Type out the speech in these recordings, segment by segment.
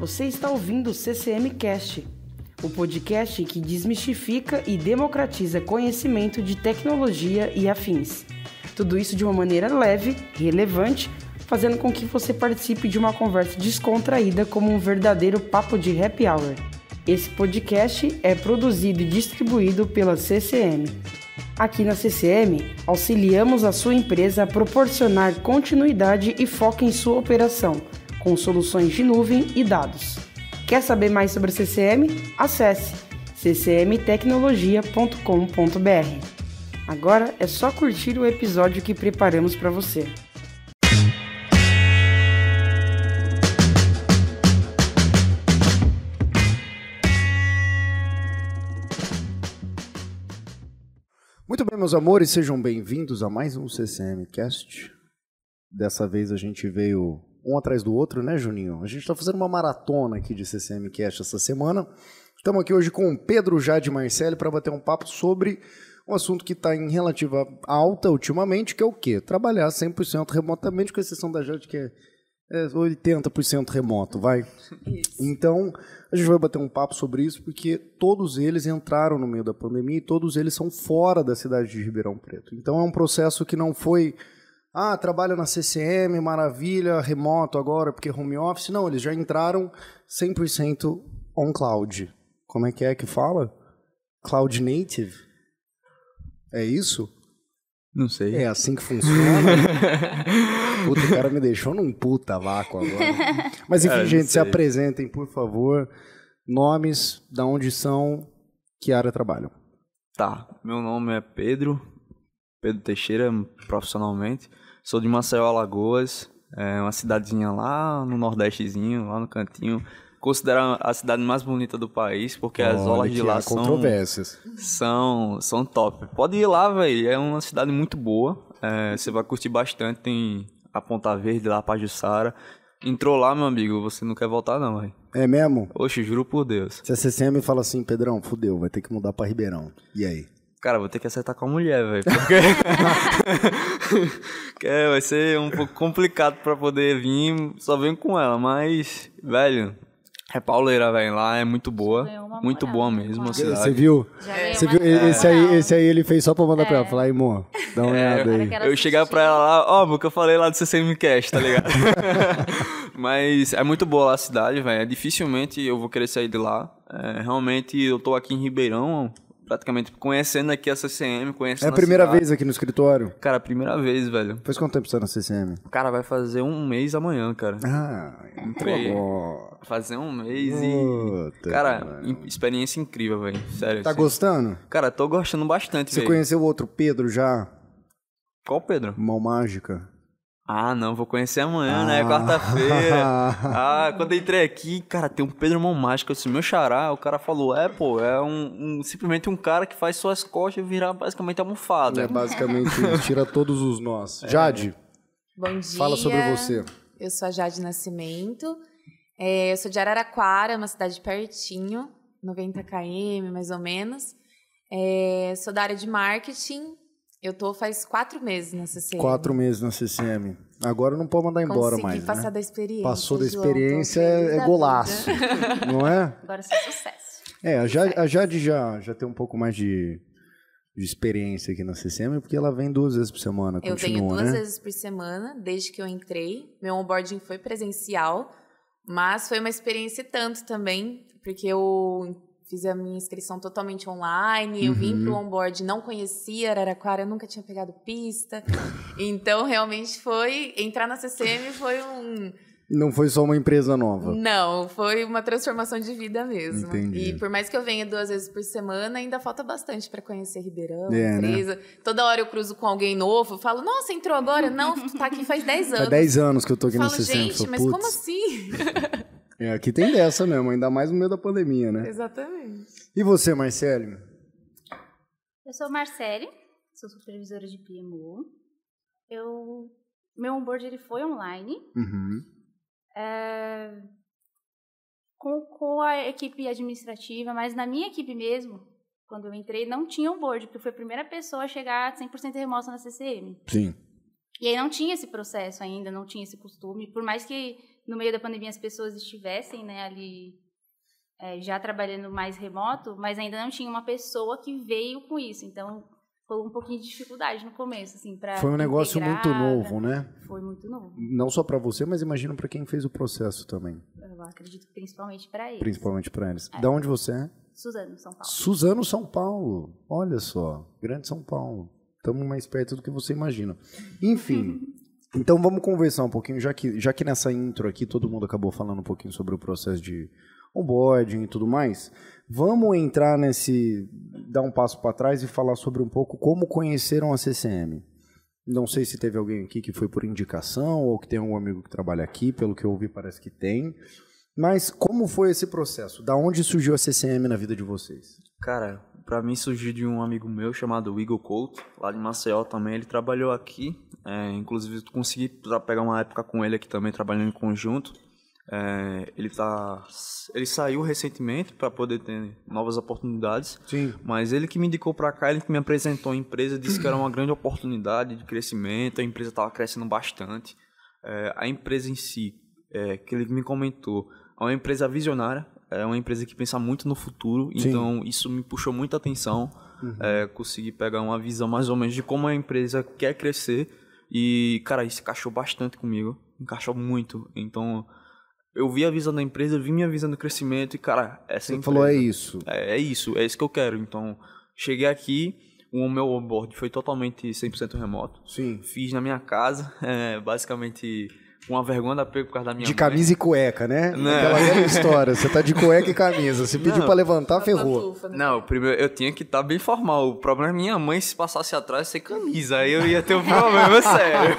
Você está ouvindo o CCM Cast, o podcast que desmistifica e democratiza conhecimento de tecnologia e afins. Tudo isso de uma maneira leve, relevante, fazendo com que você participe de uma conversa descontraída como um verdadeiro papo de happy hour. Esse podcast é produzido e distribuído pela CCM. Aqui na CCM, auxiliamos a sua empresa a proporcionar continuidade e foco em sua operação, com soluções de nuvem e dados. Quer saber mais sobre CCM? Acesse ccmtecnologia.com.br. Agora é só curtir o episódio que preparamos para você. Muito bem, meus amores, sejam bem-vindos a mais um CCM Cast. Dessa vez a gente veio um atrás do outro, né, Juninho? A gente está fazendo uma maratona aqui de CCM Cast essa semana. Estamos aqui hoje com o Pedro Jade Marcelli para bater um papo sobre um assunto que está em relativa alta ultimamente, que é o quê? Trabalhar 100% remotamente, com exceção da Jade, que é, é 80% remoto, vai? Isso. Então, a gente vai bater um papo sobre isso, porque todos eles entraram no meio da pandemia e todos eles são fora da cidade de Ribeirão Preto. Então, é um processo que não foi, ah, trabalha na CCM, maravilha, remoto agora, porque home office. Não, eles já entraram 100% on cloud. Como é que é que fala? Cloud native? É isso? Não sei. É assim que funciona? puta, o cara me deixou num puta vácuo agora. Mas enfim, É, gente, se sei. apresentem, por favor. Nomes, da onde são, que área trabalham. Tá, meu nome é Pedro, Pedro Teixeira, profissionalmente. Sou de Maceió, Alagoas, é uma cidadezinha lá no Nordestezinho, lá no cantinho. Considero a cidade mais bonita do país, porque as Olha aulas de que lá são, controvérsias. são, são top. Pode ir lá, velho, é uma cidade muito boa. é, você vai curtir bastante, tem a Ponta Verde lá, Pajuçara. Entrou lá, meu amigo, você não quer voltar não, velho. É mesmo? Oxe, juro por Deus. Se a CCM fala assim, Pedrão, fudeu, vai ter que mudar pra Ribeirão. E aí? Cara, vou ter que acertar com a mulher, velho. Porque... que é, vai ser um pouco complicado pra poder vir, só venho com ela, mas, velho, é pauleira, velho. Lá é muito boa. Muito boa mesmo, com a ela. Você cidade. viu? Você viu? Esse aí, esse aí ele fez só pra mandar pra ela. Falar, aí, amor, dá uma olhada Agora aí. Eu chegar assistiu. pra ela lá, ó, o que eu falei lá do CCM Cast, tá ligado? Mas é muito boa lá a cidade, velho. Dificilmente eu vou querer sair de lá. É, realmente eu tô aqui em Ribeirão, praticamente conhecendo aqui a CCM, É conhecendo a primeira cidade. vez aqui no escritório? Cara, primeira vez, velho. Faz quanto tempo você tá na CCM? Cara, vai fazer um mês amanhã, cara. Ah, Entrei. pô. Fazer um mês Puta, e. Cara, mano. experiência incrível, velho. Sério. Tá assim. gostando? Cara, tô gostando bastante, Você velho. conheceu o outro Pedro já? Qual Pedro? Mão Mágica? Ah, não, vou conhecer amanhã, né? Ah. Quarta-feira. ah, quando eu entrei aqui, cara, tem um Pedro Mão Mágica, assim, meu xará, o cara falou, é, pô, é um, um- simplesmente um cara que faz suas costas virar basicamente almofada. É basicamente tira todos os nós. Jade, Bom dia. fala sobre você. Eu sou a Jade Nascimento. É, eu sou de Araraquara, uma cidade pertinho, 90 km mais ou menos. É, sou da área de marketing. Eu tô faz quatro meses na CCM. Quatro meses na CCM. Agora não pode mandar embora Consegui mais, passar né? da experiência. Passou da João, experiência, feliz é golaço. Não é? Agora isso é sucesso. É, a Jade, a Jade já, já tem um pouco mais de, de experiência aqui na CCM, porque ela vem duas vezes por semana, Eu continua, venho duas né? vezes por semana, desde que eu entrei. Meu onboarding foi presencial, mas foi uma experiência tanto também, porque eu fiz a minha inscrição totalmente online, eu vim Uhum. pro onboard, não conhecia Araraquara, eu nunca tinha pegado pista. Então, realmente foi... Entrar na CCM foi um... Não foi só uma empresa nova. Não, foi uma transformação de vida mesmo. Entendi. E por mais que eu venha duas vezes por semana, ainda falta bastante para conhecer Ribeirão, É, né? empresa. Toda hora eu cruzo com alguém novo, falo, nossa, entrou agora? Não, tu tá aqui faz 10 anos. Faz 10 anos que eu tô aqui falo, CCM. gente, mas "Putz". como assim? É, aqui tem dessa mesmo, ainda mais no meio da pandemia, né? Exatamente. E você, Marcelo? Eu sou Marcele, sou supervisora de PMO. Eu, meu onboard ele foi online. Uhum. é, com, com a equipe administrativa, mas na minha equipe mesmo, quando eu entrei, não tinha onboard, porque eu fui a primeira pessoa a chegar 100% remota na CCM. Sim. E aí não tinha esse processo ainda, não tinha esse costume. Por mais que no meio da pandemia as pessoas estivessem, né, ali é, já trabalhando mais remoto, mas ainda não tinha uma pessoa que veio com isso. Então, foi um pouquinho de dificuldade no começo, assim, para Foi um negócio muito novo, né? Foi muito novo. Não só para você, mas imagino para quem fez o processo também. Eu acredito que principalmente para eles. Principalmente para eles. Da onde você é? Suzano, São Paulo. Suzano, São Paulo. Olha só, grande São Paulo. Estamos mais perto do que você imagina. Enfim, então vamos conversar um pouquinho, já que, já que nessa intro aqui todo mundo acabou falando um pouquinho sobre o processo de onboarding e tudo mais. Vamos entrar nesse, dar um passo para trás e falar sobre um pouco como conheceram a CCM. Não sei se teve alguém aqui que foi por indicação ou que tem algum amigo que trabalha aqui, pelo que eu ouvi parece que tem. Mas como foi esse processo? Da onde surgiu a CCM na vida de vocês? Cara, para mim surgiu de um amigo meu chamado Igor Couto, lá de Maceió também. Ele trabalhou aqui, é, inclusive consegui pegar uma época com ele aqui também, trabalhando em conjunto. É, ele tá, ele saiu recentemente para poder ter novas oportunidades. Sim. Mas ele que me indicou para cá, ele que me apresentou a empresa, disse que era uma grande oportunidade de crescimento. A empresa estava crescendo bastante. É, a empresa em si, é, que ele me comentou, é uma empresa visionária, é uma empresa que pensa muito no futuro, Sim. então isso me puxou muita atenção. Uhum. É, consegui pegar uma visão mais ou menos de como a empresa quer crescer e, cara, isso encaixou bastante comigo, encaixou muito. Então, eu vi a visão da empresa, vi minha visão do crescimento e, cara, essa Você empresa... falou, é isso. É, é isso, é isso que eu quero. Então, cheguei aqui, o meu onboard foi totalmente 100% remoto. Sim. Fiz na minha casa, é, basicamente uma vergonha da pego por causa da minha De mãe. camisa e cueca, né? Não. Aquela velha história. Você tá de cueca e camisa. Se pedir Não. pra levantar, ferrou. Pantufa, né? Não, primeiro eu tinha que estar bem formal. O problema é minha mãe se passasse atrás sem camisa. Aí eu ia ter um problema sério.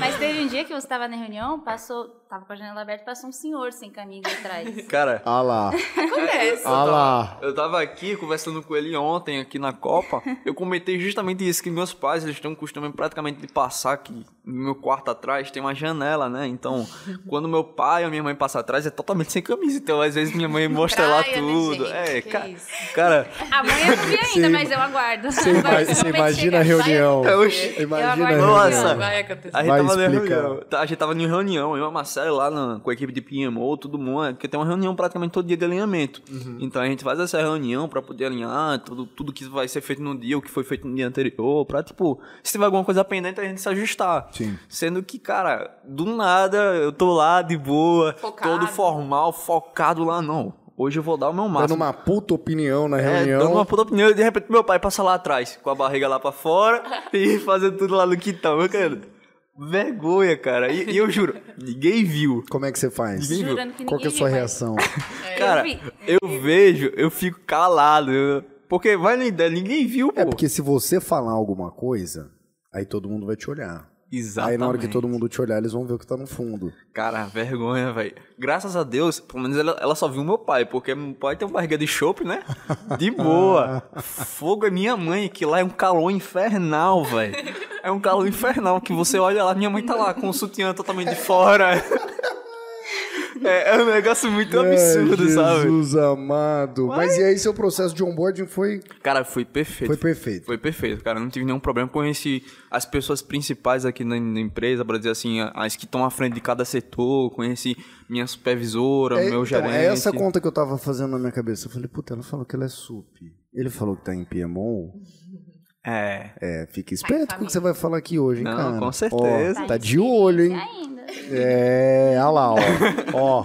Mas teve um dia que você estava na reunião, passou, tava com a janela aberta, passou um senhor sem camisa atrás. Cara, Ah lá. Acontece. Ah lá. eu tava aqui conversando com ele ontem, aqui na Copa. Eu comentei justamente isso, que meus pais, eles têm um costume praticamente de passar aqui no meu quarto atrás, tem uma janela, né? Então, quando meu pai ou minha mãe passam atrás, é totalmente sem camisa. Então, às vezes, minha mãe mostra lá Praia, né, tudo. gente? é, ca- isso? cara, A mãe eu não vi ainda, mas eu aguardo. Você ima- você imagina a reunião. Acontecer. Imagina a aguardo. reunião. Nossa. Vai acontecer. A gente Vai tava na reunião. A gente tava em reunião, eu e Marcela lá na- com a equipe de PMO, todo mundo, porque tem uma reunião praticamente todo dia de alinhamento. Uhum. Então a gente faz essa reunião pra poder alinhar tudo, tudo que vai ser feito no dia, o que foi feito no dia anterior, pra, tipo, se tiver alguma coisa pendente, a gente se ajustar. Sim. Sendo que, cara, do nada eu tô lá de boa, Focado. todo formal, focado lá, não. Hoje eu vou dar o meu Dando máximo. uma puta opinião na É, reunião. dando uma puta opinião e de repente meu pai passa lá atrás, com a barriga lá pra fora e fazendo tudo lá no quintal. Eu quero. Vergonha, cara. E, e eu juro, ninguém viu. Como é que você faz? Ninguém viu. Que Qual que é a sua viu, reação? Cara, vi. eu vejo, eu fico calado. eu- Porque vai na ideia, ninguém viu, pô. É porque se você falar alguma coisa, aí todo mundo vai te olhar. Exatamente. Aí na hora que todo mundo te olhar, eles vão ver o que tá no fundo. Cara, vergonha, velho. Graças a Deus, pelo menos ela, ela só viu meu pai, porque meu pai tem uma barriga de chope, né? De boa. Fogo é minha mãe, que lá é um calor infernal, velho. É um calor infernal, que você olha lá, minha mãe tá lá com o sutiã totalmente de fora. É, é um negócio muito absurdo, É, sabe? Jesus amado. Mas e aí seu processo de onboarding foi, Cara, foi perfeito. foi perfeito. Foi perfeito, cara. Não tive nenhum problema. Conheci as pessoas principais aqui na, na empresa, pra dizer assim, as que estão à frente de cada setor. Conheci minha supervisora, É, meu então, gerente. é essa conta que eu tava fazendo na minha cabeça. Eu falei, puta, ela falou que ela é sup. Ele falou que tá em PMO. É. É, fica esperto com o que você vai falar aqui hoje, hein, Não, cara. com certeza. Ó, tá de olho, hein? Ainda. É, olha lá, ó. ó.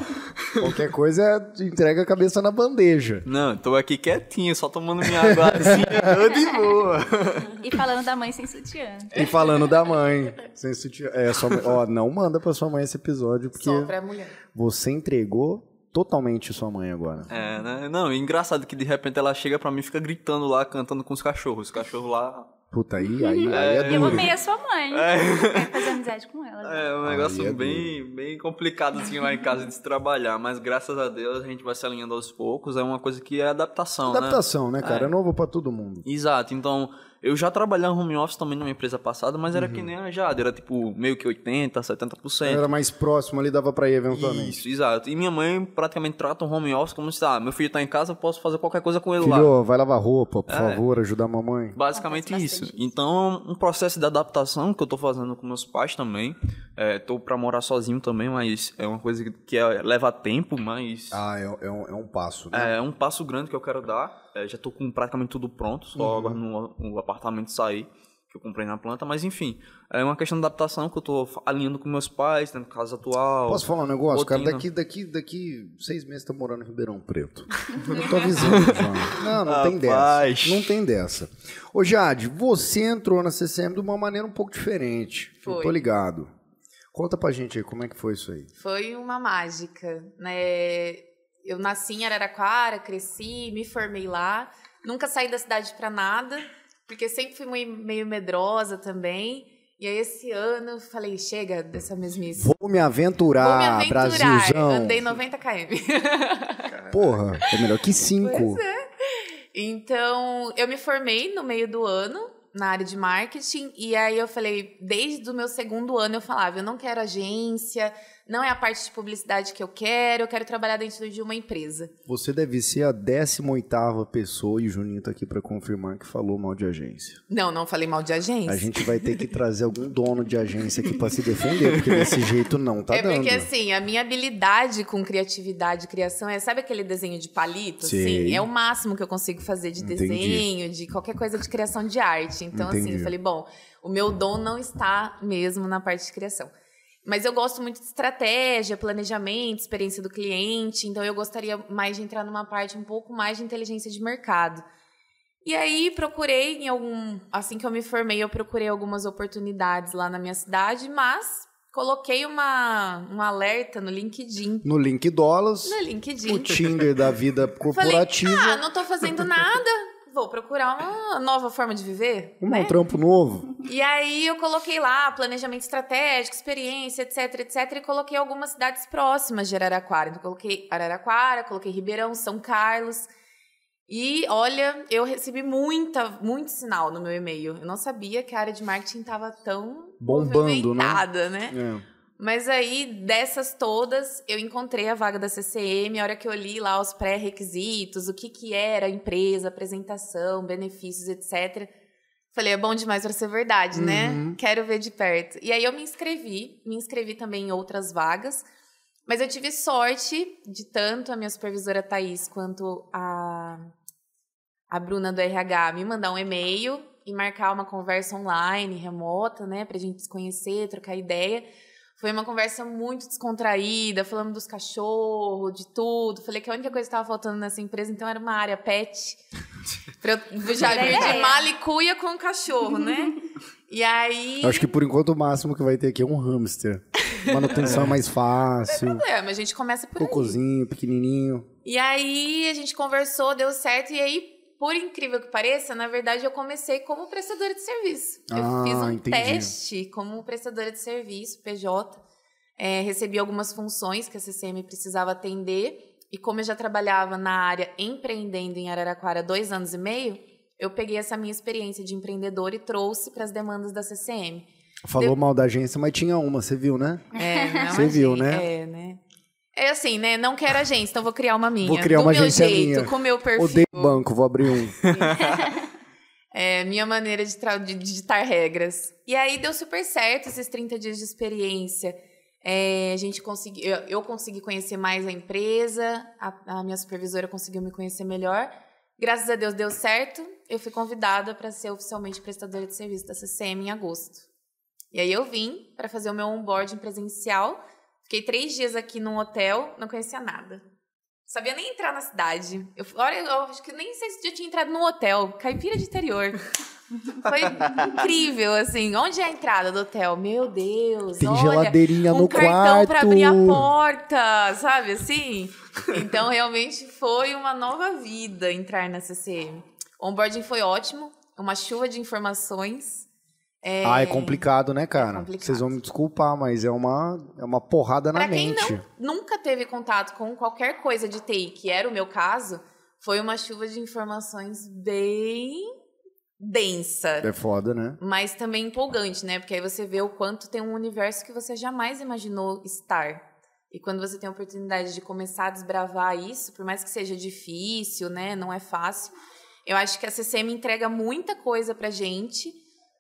Qualquer coisa, entrega a cabeça na bandeja. Não, tô aqui quietinho, só tomando minha águazinha, tô de boa. E falando da mãe sem sutiã. E falando da mãe. Sem sutiã. É, sua mãe- ó, não manda pra sua mãe esse episódio, porque Só pra mulher. você entregou totalmente sua mãe agora. É, né? Não, engraçado que de repente ela chega pra mim e fica gritando lá, cantando com os cachorros. Os cachorros lá. Puta, aí, aí, aí é eu duro. amei a sua mãe. Quero fazer amizade com ela. É um negócio é bem, bem complicado assim lá em casa de se trabalhar, mas graças a Deus a gente vai se alinhando aos poucos. É uma coisa que é adaptação, né? Adaptação, né, cara? É, novo pra todo mundo. Exato, então eu já trabalhei em home office também numa empresa passada, mas era Uhum. que nem a Jade, era tipo meio que 80, 70%. Era mais próximo ali, dava pra ir eventualmente. Isso, exato. E minha mãe praticamente trata o home office como se, ah, meu filho tá em casa, eu posso fazer qualquer coisa com ele lá. Filho, vai lavar roupa, É. por favor, ajudar a mamãe. Basicamente isso. bastante Então, um processo de adaptação que eu tô fazendo com meus pais também. É, tô pra morar sozinho também, mas é uma coisa que é, leva tempo, mas Ah, é, é um, é um passo, né? é um passo grande que eu quero dar. É, já tô com praticamente tudo pronto, só Uhum. agora no, no apartamento sair, que eu comprei na planta. Mas enfim, é uma questão de adaptação que eu tô alinhando com meus pais, tendo casa atual. Posso falar um negócio, cara? rotina. Daqui, daqui, daqui seis meses tá morando em Ribeirão Preto. Eu tô avisando. Não, não tem dessa. Rapaz. Não tem dessa. Ô, Jade, você entrou na CCM de uma maneira um pouco diferente. Eu Foi. tô ligado. Conta pra gente aí, como é que foi isso aí? Foi uma mágica, né? Eu nasci em Araraquara, cresci, me formei lá. Nunca saí da cidade pra nada, porque sempre fui meio medrosa também. E aí esse ano eu falei, chega dessa mesmice. Vou me aventurar, Vou me aventurar. Brasilzão. Andei 90 km. Porra, é melhor que cinco. Então, eu me formei no meio do ano na área de marketing e aí eu falei, desde o meu segundo ano eu falava, eu não quero agência, não é a parte de publicidade que eu quero, eu quero trabalhar dentro de uma empresa. Você deve ser a 18ª pessoa, e o Juninho tá aqui pra confirmar, que falou mal de agência. Não, não falei mal de agência. A gente vai ter que trazer algum dono de agência aqui pra se defender, porque desse jeito não tá é dando. porque assim, a minha habilidade com criatividade e criação é, sabe aquele desenho de palito? Sei. Assim, é o máximo que eu consigo fazer de Entendi. desenho, de qualquer coisa de criação de arte. Então, assim, Entendi. eu falei, bom, o meu dom não está mesmo na parte de criação. Mas eu gosto muito de estratégia, planejamento, experiência do cliente, então eu gostaria mais de entrar numa parte um pouco mais de inteligência de mercado. E aí procurei em algum, assim que eu me formei, eu procurei algumas oportunidades lá na minha cidade, mas coloquei uma um alerta no LinkedIn. No Link Dólares, No o LinkedIn. Tinder da vida Falei, corporativa, ah, não tô fazendo nada, vou procurar uma nova forma de viver, um né? trampo novo. E aí eu coloquei lá planejamento estratégico, experiência, etc, etc, e coloquei algumas cidades próximas de Araraquara. Então coloquei Araraquara, coloquei Ribeirão, São Carlos. E olha, eu recebi muita, muito sinal no meu e-mail. Eu não sabia que a área de marketing estava tão Bombando, né? né? É. Mas aí, dessas todas, eu encontrei a vaga da CCM. A hora que eu li lá os pré-requisitos, o que, que era a empresa, apresentação, benefícios, etc. Falei, é bom demais para ser verdade, né? Uhum. Quero ver de perto. E aí eu me inscrevi, me inscrevi também em outras vagas. Mas eu tive sorte de tanto a minha supervisora Thaís quanto a, a Bruna do RH me mandar um e-mail e marcar uma conversa online, remota, né? Pra gente se conhecer, trocar ideia. Foi uma conversa muito descontraída, falando dos cachorros, de tudo. Falei que a única coisa que estava faltando nessa empresa, então, era uma área pet. pra eu já vir de malicuia com o cachorro, né? E aí... Acho que por enquanto o máximo que vai ter aqui é um hamster. Manutenção é mais fácil. É, mas a gente começa por aí. Cocôzinho, pequenininho. E aí a gente conversou, deu certo, e aí, por incrível que pareça, na verdade eu comecei como prestadora de serviço. Ah, eu fiz um entendi. teste como prestadora de serviço, PJ. É, recebi algumas funções que a CCM precisava atender. E como eu já trabalhava na área empreendendo em Araraquara há dois anos e meio, eu peguei essa minha experiência de empreendedor e trouxe para as demandas da CCM. Falou mal da agência, mas tinha uma, você viu, né? É, Você viu, né? É, né? É assim, né? Não quero agência, então vou criar uma minha. Vou criar do uma meu agência jeito, minha. com o meu perfil. Odeio banco, vou abrir um. É minha maneira de, de digitar regras. E aí deu super certo esses 30 dias de experiência. É, a gente consegui, eu, eu consegui conhecer mais a empresa, a, a minha supervisora conseguiu me conhecer melhor. Graças a Deus deu certo. Eu fui convidada para ser oficialmente prestadora de serviço da CCM em agosto. E aí eu vim para fazer o meu onboarding presencial. Fiquei três dias aqui num hotel, não conhecia nada. Sabia nem entrar na cidade. Eu, olha, eu acho que nem sei se eu tinha entrado num hotel. Caipira de interior. Foi incrível, assim. Onde é a entrada do hotel? Meu Deus, Tem olha. geladeirinha um no cartão quarto. pra abrir a porta, sabe assim? Então, realmente foi uma nova vida entrar na CCM. O onboarding foi ótimo. Uma chuva de informações. É, Ah, é complicado, né, cara? complicado. Vocês vão me desculpar, mas é uma, é uma porrada na quem mente. não, nunca teve contato com qualquer coisa de TI, que era o meu caso, foi uma chuva de informações bem densa. É foda, né? Mas também empolgante, né? Porque aí você vê o quanto tem um universo que você jamais imaginou estar. E quando você tem a oportunidade de começar a desbravar isso, por mais que seja difícil, né? Não é fácil. Eu acho que a CCM entrega muita coisa pra gente.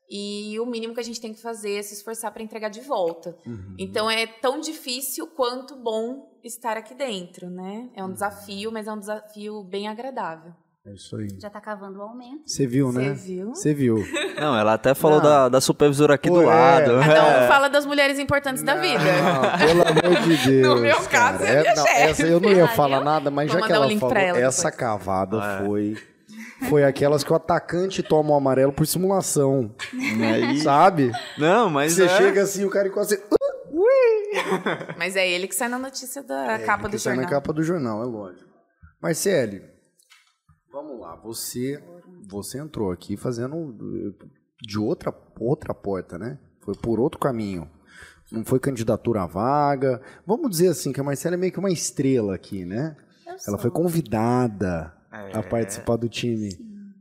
E o mínimo que a gente tem que fazer é se esforçar para entregar de volta. Uhum. Então é tão difícil quanto bom estar aqui dentro, né? É um desafio, mas é um desafio bem agradável. É isso aí. Já tá cavando o aumento. Você viu, né? Você viu? Você viu. Não, ela até falou Não. da, da supervisora aqui Pô, do é. lado. Cada um É. fala das mulheres importantes da vida. Não, pelo amor de Deus. No meu caso, cara. é minha não, chefe. essa eu não ia Ah, falar nada, mas Vou já que ela link falou, pra ela essa depois. cavada É. foi foi aquelas que o atacante toma o amarelo por simulação, Aí- sabe? Não, mas Você é. chega assim, o cara encosta assim, Mas é ele que sai na notícia da capa É, que do sai jornal. na capa do jornal, é lógico. Marcele, vamos lá. Você, você entrou aqui fazendo de outra, outra porta, né? Foi por outro caminho. Não foi candidatura à vaga. Vamos dizer assim, que a Marcela é meio que uma estrela aqui, né? Eu Ela sou. foi convidada É. a participar do time.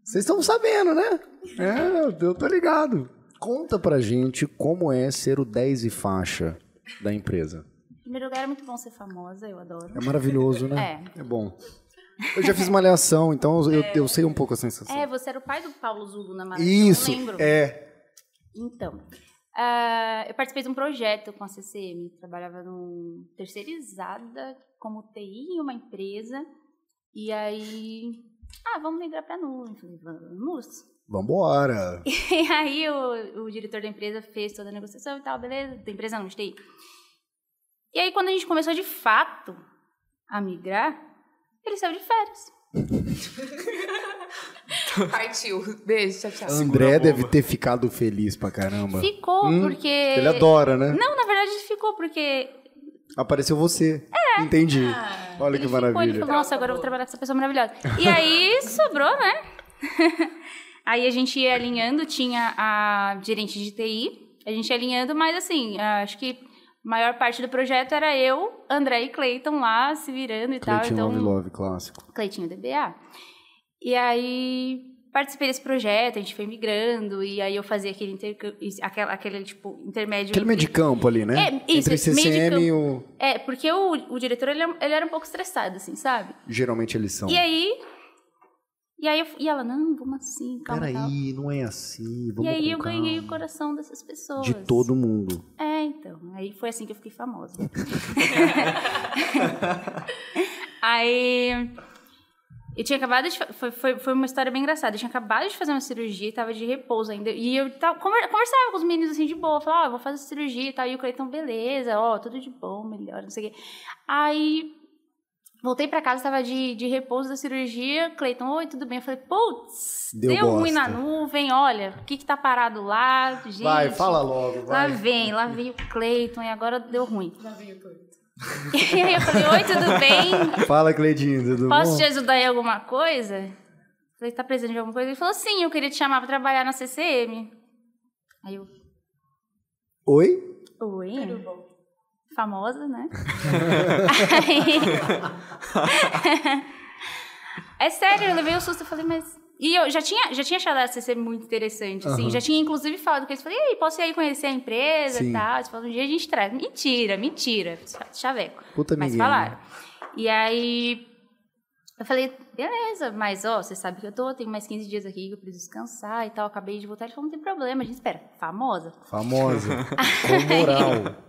Vocês estão sabendo, né? É, eu tô ligado. Conta pra gente como é ser o 10 e faixa da empresa. Em primeiro lugar, é muito bom ser famosa, eu adoro. É maravilhoso, né? É. É bom. Eu já fiz malhação, então eu, eu sei um pouco a sensação. É, você era o pai do Paulo Zulo na Maratona, Isso, eu lembro. é. Então, ah, eu participei de um projeto com a CCM, trabalhava num terceirizada como TI em uma empresa, e aí, ah, vamos migrar para nuvem. Falei, vamos. Vambora. E aí o, o diretor da empresa fez toda a negociação e tal, beleza, da empresa não, de TI. E aí quando a gente começou de fato a migrar, ele saiu de férias. Partiu. Beijo, tchau, tchau. André a deve ter ficado feliz pra caramba. Ficou Hum, porque... Ele adora, né? Não, na verdade ele ficou porque Apareceu você. Entendi. Olha Ele que ficou, ele maravilha. falou, nossa, agora eu vou trabalhar com essa pessoa maravilhosa. E aí sobrou, né? aí a gente ia alinhando, tinha a gerente de TI, a gente ia alinhando, mas assim, acho que a maior parte do projeto era eu, André e Cleiton lá se virando e tal. Cleitinho Então, Love Love, clássico. Cleitinho DBA. E aí participei desse projeto, a gente foi migrando, e aí eu fazia aquele, aquele, aquele tipo, intermédio. Aquele meio de campo ali, né? É, isso, Entre CCM e o... É, porque o, o diretor, ele, ele era um pouco estressado, assim, sabe? Geralmente eles são. E aí. E aí eu- e ela, não, vamos assim, calma. Peraí, não é assim. Vamos E aí eu ganhei o coração dessas pessoas. De todo mundo. É, então. Aí foi assim que eu fiquei famosa. aí. Eu tinha acabado de. Foi, foi, foi uma história bem engraçada. Eu tinha acabado de fazer uma cirurgia e tava de repouso ainda. E eu tava, conver- conversava com os meninos assim de boa. Falava, ó, eu vou fazer cirurgia e tal. E o Cleiton, beleza, ó, tudo de bom, melhor, não sei o quê. Aí. Voltei pra casa, tava de, de repouso da cirurgia. Cleiton, oi, tudo bem? Eu falei, putz, Deu deu, ruim na nuvem, olha, o que que tá parado lá? Gente, Vai, fala logo, Lá vai. vem, lá veio o Cleiton e agora deu ruim. Lá veio o Cleiton. E aí eu falei, oi, tudo bem? Fala, Cleidinho, tudo Posso bom? te ajudar em alguma coisa? Falei, tá precisando de alguma coisa? Ele falou, sim, eu queria te chamar pra trabalhar na CCM. Aí eu, Oi? oi? Famosa, né? Aí- é sério, eu levei o susto, eu falei, mas... E eu já tinha, já tinha achado a CCM muito interessante, assim. Já tinha, inclusive, falado com eles. Falei, e aí, posso ir aí conhecer a empresa Sim. e tal? Eles falaram, um dia a gente traz. Mentira, mentira. Chaveco. Puta Mas Miguel, falaram. né? E aí, eu falei, beleza, mas ó, você sabe que eu tô, tenho mais 15 dias aqui que eu preciso descansar e tal, acabei de voltar. Ele falou, não tem problema, a gente espera. Famosa. Famosa. Com moral.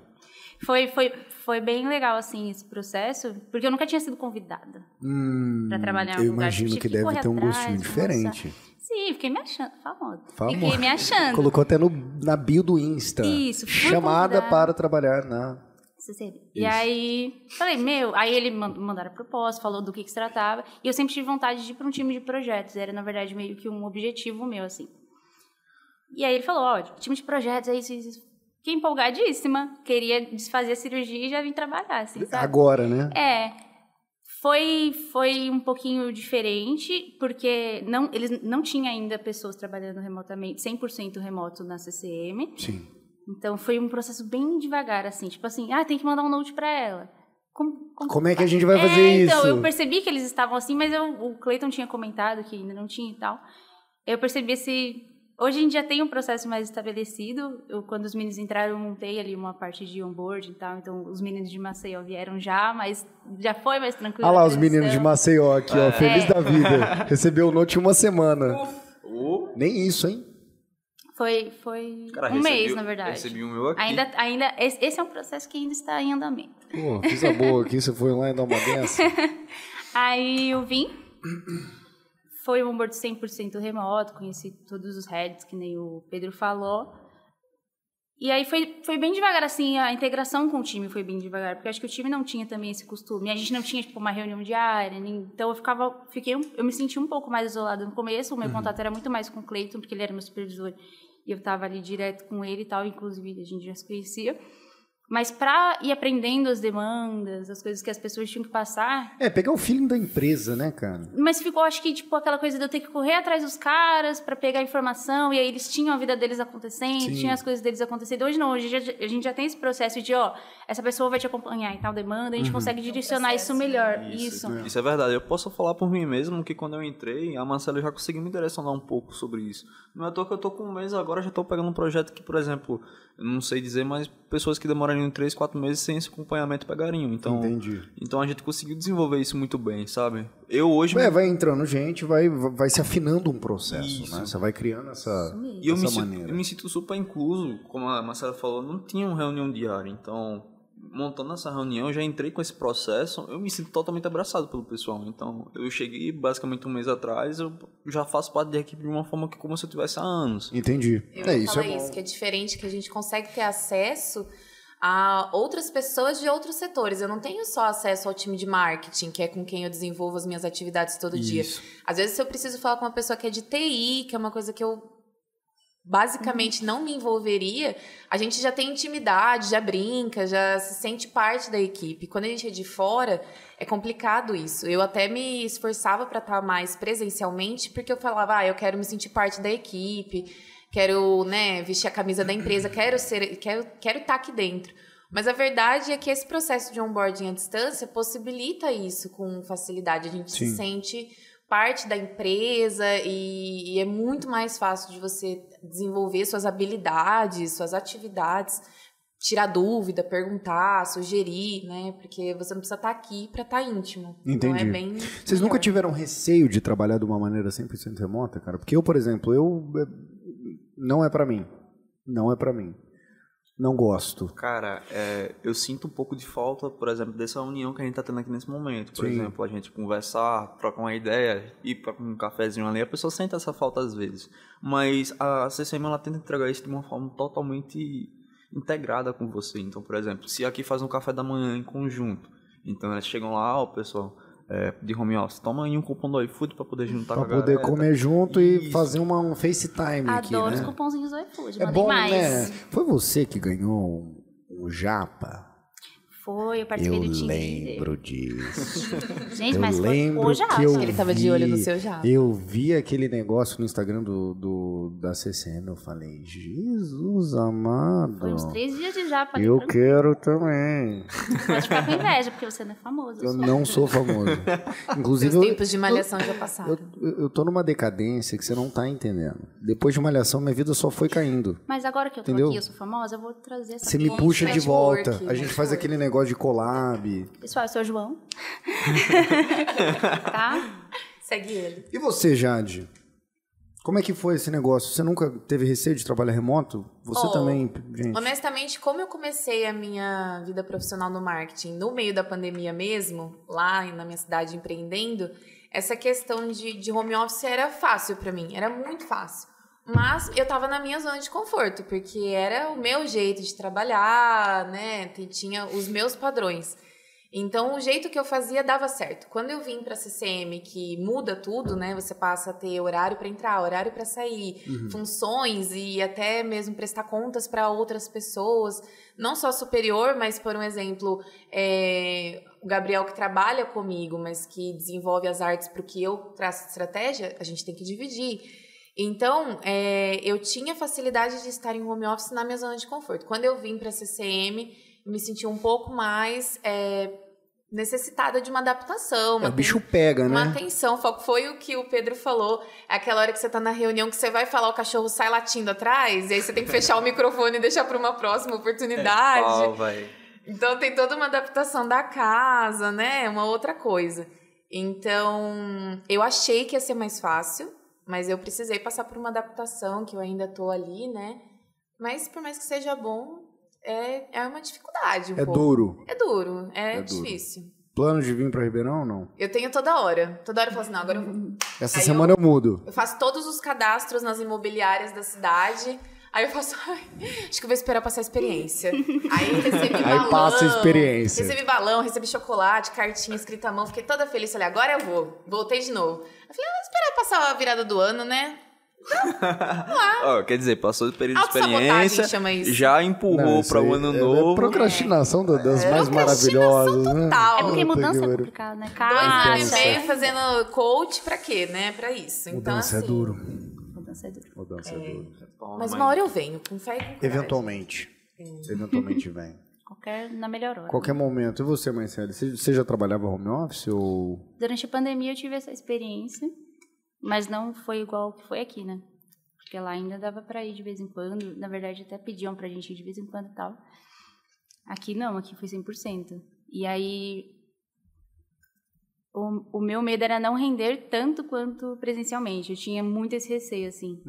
Foi, foi, foi bem legal, assim, esse processo, porque eu nunca tinha sido convidada. Hum, Pra trabalhar em eu imagino que que deve ter um atrás, gostinho diferente. Sim, fiquei me achando, famosa. Famosa. Fiquei me achando. Colocou até no, na bio do Insta. Isso, Chamada convidada. para trabalhar na... E aí, falei, meu, aí ele man- mandaram a proposta, falou do que, que se tratava, e eu sempre tive vontade de ir para um time de projetos, era na verdade meio que um objetivo meu, assim. E aí ele falou, ó, time de projetos, é isso, isso, isso. Fiquei empolgadíssima, queria desfazer a cirurgia e já vim trabalhar, assim, sabe? Agora, né? É. Foi, foi um pouquinho diferente, porque não, eles não tinham ainda pessoas trabalhando remotamente, 100% remoto na CCM. Sim. Então foi um processo bem devagar, assim, tipo assim, ah, tem que mandar um note pra ela. Como, como- Como é que a gente vai É, fazer isso? Então, eu percebi que eles estavam assim, mas eu, o Cleiton tinha comentado que ainda não tinha e tal. Eu percebi esse. Hoje em dia tem um processo mais estabelecido. Eu, quando os meninos entraram, eu montei ali uma parte de onboard e tal. Então, os meninos de Maceió vieram já, mas já foi mais tranquilo. Olha lá a os meninos de transição. Maceió aqui, ó. Feliz É. da vida. Recebeu o note uma semana. Nem isso, hein? Foi, foi Cara, um recebi- mês, na verdade. Recebi o meu aqui. Ainda, ainda, esse esse é um processo que ainda está em andamento. Pô, coisa boa aqui, você foi lá e dá uma dessa. Aí eu vim, foi um onboard 100% remoto, conheci todos os heads, que nem o Pedro falou. E aí foi, foi bem devagar, assim, a integração com o time foi bem devagar, porque acho que o time não tinha também esse costume. A gente não tinha, tipo, uma reunião diária, nem- então eu ficava, fiquei, eu me senti um pouco mais isolada no começo, o meu contato era muito mais com o Cleiton, porque ele era meu supervisor, e eu estava ali direto com ele e tal, inclusive a gente já se conhecia. Mas para ir aprendendo as demandas, as coisas que as pessoas tinham que passar, É, pegar o feeling da empresa, né, cara? mas ficou, acho que, tipo, aquela coisa de eu ter que correr atrás dos caras pra pegar informação, e aí eles tinham a vida deles acontecendo, Sim. tinham as coisas deles acontecendo. Hoje não, hoje já- a gente já tem esse processo de, ó, essa pessoa vai te acompanhar em tal demanda, a gente consegue direcionar isso melhor. Isso. Isso é verdade. Eu posso falar por mim mesmo que quando eu entrei, a Marcela já conseguiu me direcionar um pouco sobre isso. Não é à toa que eu tô com um mês agora, já tô pegando um projeto que, por exemplo, eu não sei dizer, mas pessoas que demorariam 3, 4 meses sem esse acompanhamento pegariam. Então, Entendi. então a gente conseguiu desenvolver isso muito bem, sabe? Eu hoje. É, vai entrando gente, vai, vai se afinando um processo, Isso. né? Você vai criando essa, E eu me, essa sinto, maneira. eu me sinto super incluso, como a Marcela falou, não tinha uma reunião diária, então montando essa reunião, eu já entrei com esse processo, eu me sinto totalmente abraçado pelo pessoal. Então, eu cheguei basicamente um mês atrás, eu já faço parte da equipe de uma forma que como se eu tivesse há anos. Entendi. Eu é isso, falar é bom. isso, que é diferente, que a gente consegue ter acesso a outras pessoas de outros setores. Eu não tenho só acesso ao time de marketing, que é com quem eu desenvolvo as minhas atividades todo dia. Isso. Às vezes, se eu preciso falar com uma pessoa que é de TI, que é uma coisa que eu basicamente não me envolveria, a gente já tem intimidade, já brinca, já se sente parte da equipe. Quando a gente é de fora, é complicado isso. Eu até me esforçava para estar mais presencialmente, porque eu falava, ah, eu quero me sentir parte da equipe, quero, né, vestir a camisa da empresa, quero ser, quero, quero estar aqui dentro. Mas a verdade é que esse processo de onboarding à distância possibilita isso com facilidade. A gente Sim. se sente parte da empresa e, e é muito mais fácil de você desenvolver suas habilidades, suas atividades, tirar dúvida, perguntar, sugerir, né? Porque você não precisa estar aqui para estar íntimo. Então Entendi. é bem Vocês nunca melhor. tiveram receio de trabalhar de uma maneira 100% remota, cara? Porque eu, por exemplo, eu é, não é pra mim. Não é pra mim. Não gosto. Cara, é, eu sinto um pouco de falta, por exemplo, dessa união que a gente tá tendo aqui nesse momento. Por Sim. exemplo, a gente conversar, trocar uma ideia, ir para um cafezinho ali, a pessoa sente essa falta às vezes. Mas a CCM ela tenta entregar isso de uma forma totalmente integrada com você. Então, por exemplo, se aqui faz um café da manhã em conjunto, então eles chegam lá, ó, pessoal, é, de home office, toma aí um cupom do iFood para poder juntar Pra com a poder galera, comer junto e Isso. fazer uma, um FaceTime aqui, Adoro os né? cupomzinhos do iFood, É bom, mais. né? Foi você que ganhou um japa? Foi, eu participei Eu do lembro disso. Gente, eu mas lembro foi o Japa. que eu Ele tava de olho no seu japa. Eu vi aquele negócio no Instagram do, do- da CCM, eu falei, Jesus amado. Foi uns três dias de japa ali. Eu quero também. Pode ficar com inveja, porque você não é famoso. Eu sou. não sou famoso. Inclusive, eu, tempos de malhação já passaram. eu, eu tô numa decadência que você não tá entendendo. Depois de malhação, minha vida só foi caindo. Mas agora que eu tô Entendeu? aqui, eu sou famosa, eu vou trazer essa Você me puxa de volta. A gente faz aquele negócio de collab. Pessoal, eu sou o João. tá? Segue ele. E você, Jade? Como é que foi esse negócio? Você nunca teve receio de trabalhar remoto? Você Oh, também, gente. Honestamente, como eu comecei a minha vida profissional no marketing no meio da pandemia mesmo, lá na minha cidade empreendendo, essa questão de, de home office era fácil pra mim, era muito fácil. Mas eu tava na minha zona de conforto, porque era o meu jeito de trabalhar, né? Tinha os meus padrões. Então, o jeito que eu fazia dava certo. Quando eu vim para CCM, que muda tudo, né? Você passa a ter horário para entrar, horário para sair, funções e até mesmo prestar contas para outras pessoas, não só superior, mas por um exemplo, é, o Gabriel que trabalha comigo, mas que desenvolve as artes para o que eu traço de estratégia, a gente tem que dividir. Então, é, eu tinha facilidade de estar em home office na minha zona de conforto. Quando eu vim para a CCM, eu me senti um pouco mais é, necessitada de uma adaptação. É, Uma o bicho pega, uma né? atenção, foco. Foi o que o Pedro falou. É aquela hora que você tá na reunião que você vai falar, o cachorro sai latindo atrás, e aí você tem que fechar o microfone e deixar para uma próxima oportunidade. Pau, velho. Então tem toda uma adaptação da casa, né? Uma outra coisa. Então, eu achei que ia ser mais fácil, Mas eu precisei passar por uma adaptação, que eu ainda tô ali, né? Mas por mais que seja bom, é, é uma dificuldade um É pouco. duro. É duro, é, É duro. difícil. Plano de vir pra Ribeirão ou não? Eu tenho toda hora. Toda hora eu falo assim, não, agora eu vou. Essa Aí semana eu... mudo. Eu faço todos os cadastros nas imobiliárias da cidade. Aí eu faço, ai, acho que eu vou esperar passar a experiência. Aí recebi Aí balão. passa a experiência. Recebi balão, recebi chocolate, cartinha escrita à mão. Fiquei toda feliz. Falei, agora eu vou. Voltei de novo. Eu falei, ah, esperar passar a virada do ano, né? Ó, quer dizer, passou o período de experiência, chama isso. já empurrou para o ano é- novo. É procrastinação da- das mais Procrastinação maravilhosas, né? total. É porque Puta mudança que é pariu. complicado, né? Dois anos e meio fazendo coach pra quê, né? Pra isso. Então, Mudança é assim, duro. Mudança é duro. Mudança é duro. Mas uma hora eu venho, com fé e com coragem. Eventualmente. Eventualmente vem. Qualquer, na melhor hora. Qualquer momento. E você, Marcelo? Você, você já trabalhava home office ou... Durante a pandemia eu tive essa experiência, mas não foi igual que foi aqui, né? Porque lá ainda dava pra ir de vez em quando. Na verdade, até pediam pra gente ir de vez em quando e tal. Aqui não, aqui foi 100%. E aí, o, o meu medo era não render tanto quanto presencialmente. Eu tinha muito esse receio, assim.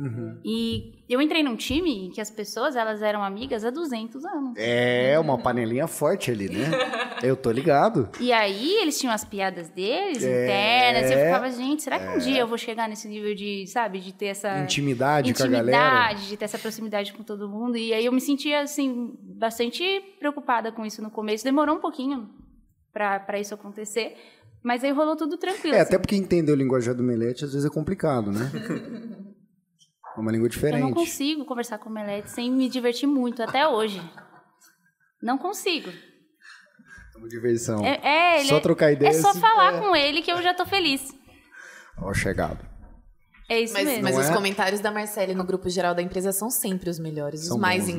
E eu entrei num time em que as pessoas, elas eram amigas há 200 anos. É, uma panelinha forte ali, né? Eu tô ligado. E aí eles tinham as piadas deles, É. internas, e eu ficava, gente, será que um dia eu vou chegar nesse nível de, sabe, de ter essa Intimidade, com a galera. intimidade, de ter essa proximidade com todo mundo? E aí eu me sentia, assim, bastante preocupada com isso no começo. Demorou um pouquinho pra isso acontecer, mas aí rolou tudo tranquilo. É, assim. até porque entender o linguajar do Melete às vezes é complicado, né? É uma língua Eu diferente. não consigo conversar com o Melete sem me divertir muito, até hoje. Não consigo. É uma diversão. É, é, ele Só é- trocar ideia. É só assim, falar é. com ele que eu já tô feliz. Ó, chegado. É isso Mas, mesmo. mas Não os é? comentários da Marcele no grupo geral da empresa são sempre os melhores, São os mais bons, né?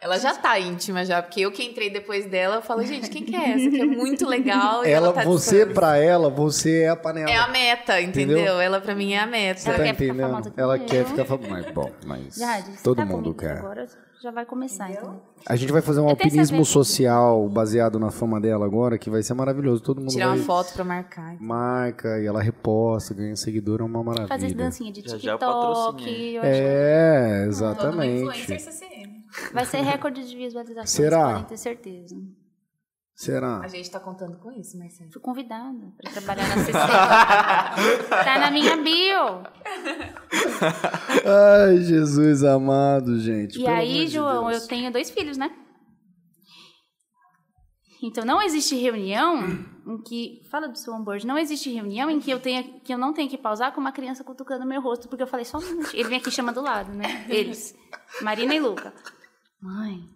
Ela já tá íntima já, porque eu que entrei depois dela, eu falo, gente, quem que é essa? Que é muito legal. e Ela, tá você, pra ela, você é a panela. É a meta, entendeu? Entendeu? Ela pra mim é a meta. Você Ela tá quer ficar entendendo? famosa com Ela quer ficar famosa. Mas, bom, mas Já, todo tá mundo quer. Agora já vai começar, então. A gente vai fazer um alpinismo social baseado na fama dela agora, que vai ser maravilhoso. Todo mundo Tirar vai uma foto pra marcar. marca e ela reposta, ganha seguidor, é uma maravilha. Fazer dancinha de Já já TikTok. eu acho É, Todo exatamente. influencer CCM. que vai ser recorde de visualizações. Será? Podem ter certeza. Será? A gente tá contando com isso, Marcelo. Fui convidada pra trabalhar na CC. tá na minha bio. Ai, Jesus amado, gente. E pelo aí, de João, Deus. eu tenho dois filhos, né? Então não existe reunião em que. Fala do seu onboard. Não existe reunião em que eu, tenha, que eu não tenha que pausar com uma criança cutucando meu rosto, porque eu falei só um minuto. Ele vem aqui chama do lado, né? Eles. Marina e Luca. Mãe,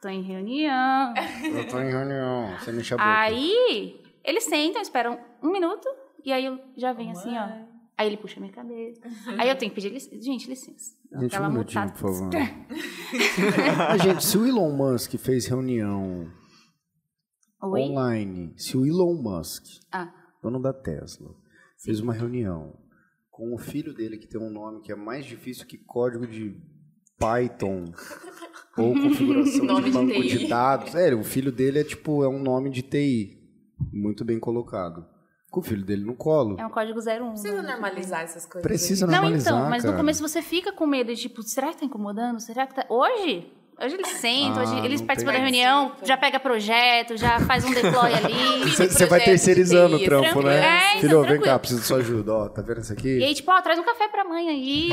tô em reunião. Eu tô em reunião, você me boca. Aí, eles sentam, esperam um minuto, e aí eu já venho assim, ó. Aí ele puxa minha cabeça. Aí eu tenho que pedir licença. Gente, licença. Gente, um minutinho, por favor. Gente, se o Elon Musk fez reunião Oi? online, se o Elon Musk, Ah, dono da Tesla, fez uma reunião com o filho dele que tem um nome que é mais difícil que código de Python ou configuração Nome de de banco TI. de dados. É, o filho dele é tipo, é um nome de TI, muito bem colocado. Com o filho dele no colo. é um código 01. Precisa né? normalizar essas coisas. Precisa aí. Não, normalizar, então, mas no cara. começo você fica com medo de, tipo, será que tá incomodando? Será que tá. Hoje? Hoje eles sentam, Ah, hoje eles não participam da reunião, já pega projeto, já faz um deploy ali. Você vai de terceirizando o trampo, tranquilo. né? É, então, Filho, vem tranquilo. cá, preciso da sua ajuda. Ó, tá vendo isso aqui? E aí, tipo, ó, traz um café pra mãe aí.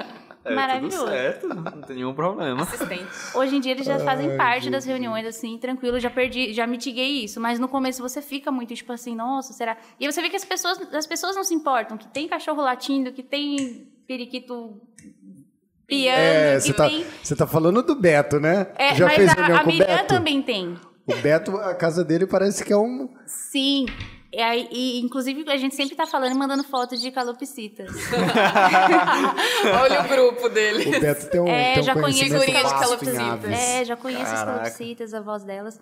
É, Maravilhoso. Tudo certo, não tem nenhum problema. Assistente. Hoje em dia eles já fazem Ai, parte das reuniões, assim, tranquilo, já perdi, já mitiguei isso. Mas no começo você fica muito, tipo assim, nossa, será? E aí você vê que as pessoas, as pessoas não se importam, que tem cachorro latindo, que tem periquito piando, É, que você tá, tem. você tá falando do Beto, né? É, Já mas fez a, a com o Miriam Beto? também tem. O Beto, a casa dele parece que é um. Sim. E, aí, e, inclusive, a gente sempre tá falando e mandando fotos de calopsitas. Olha o grupo dele. O Beto tem um, É, tem um já conheço de calopsitas. É, já conheço as Caraca. calopsitas, a voz delas.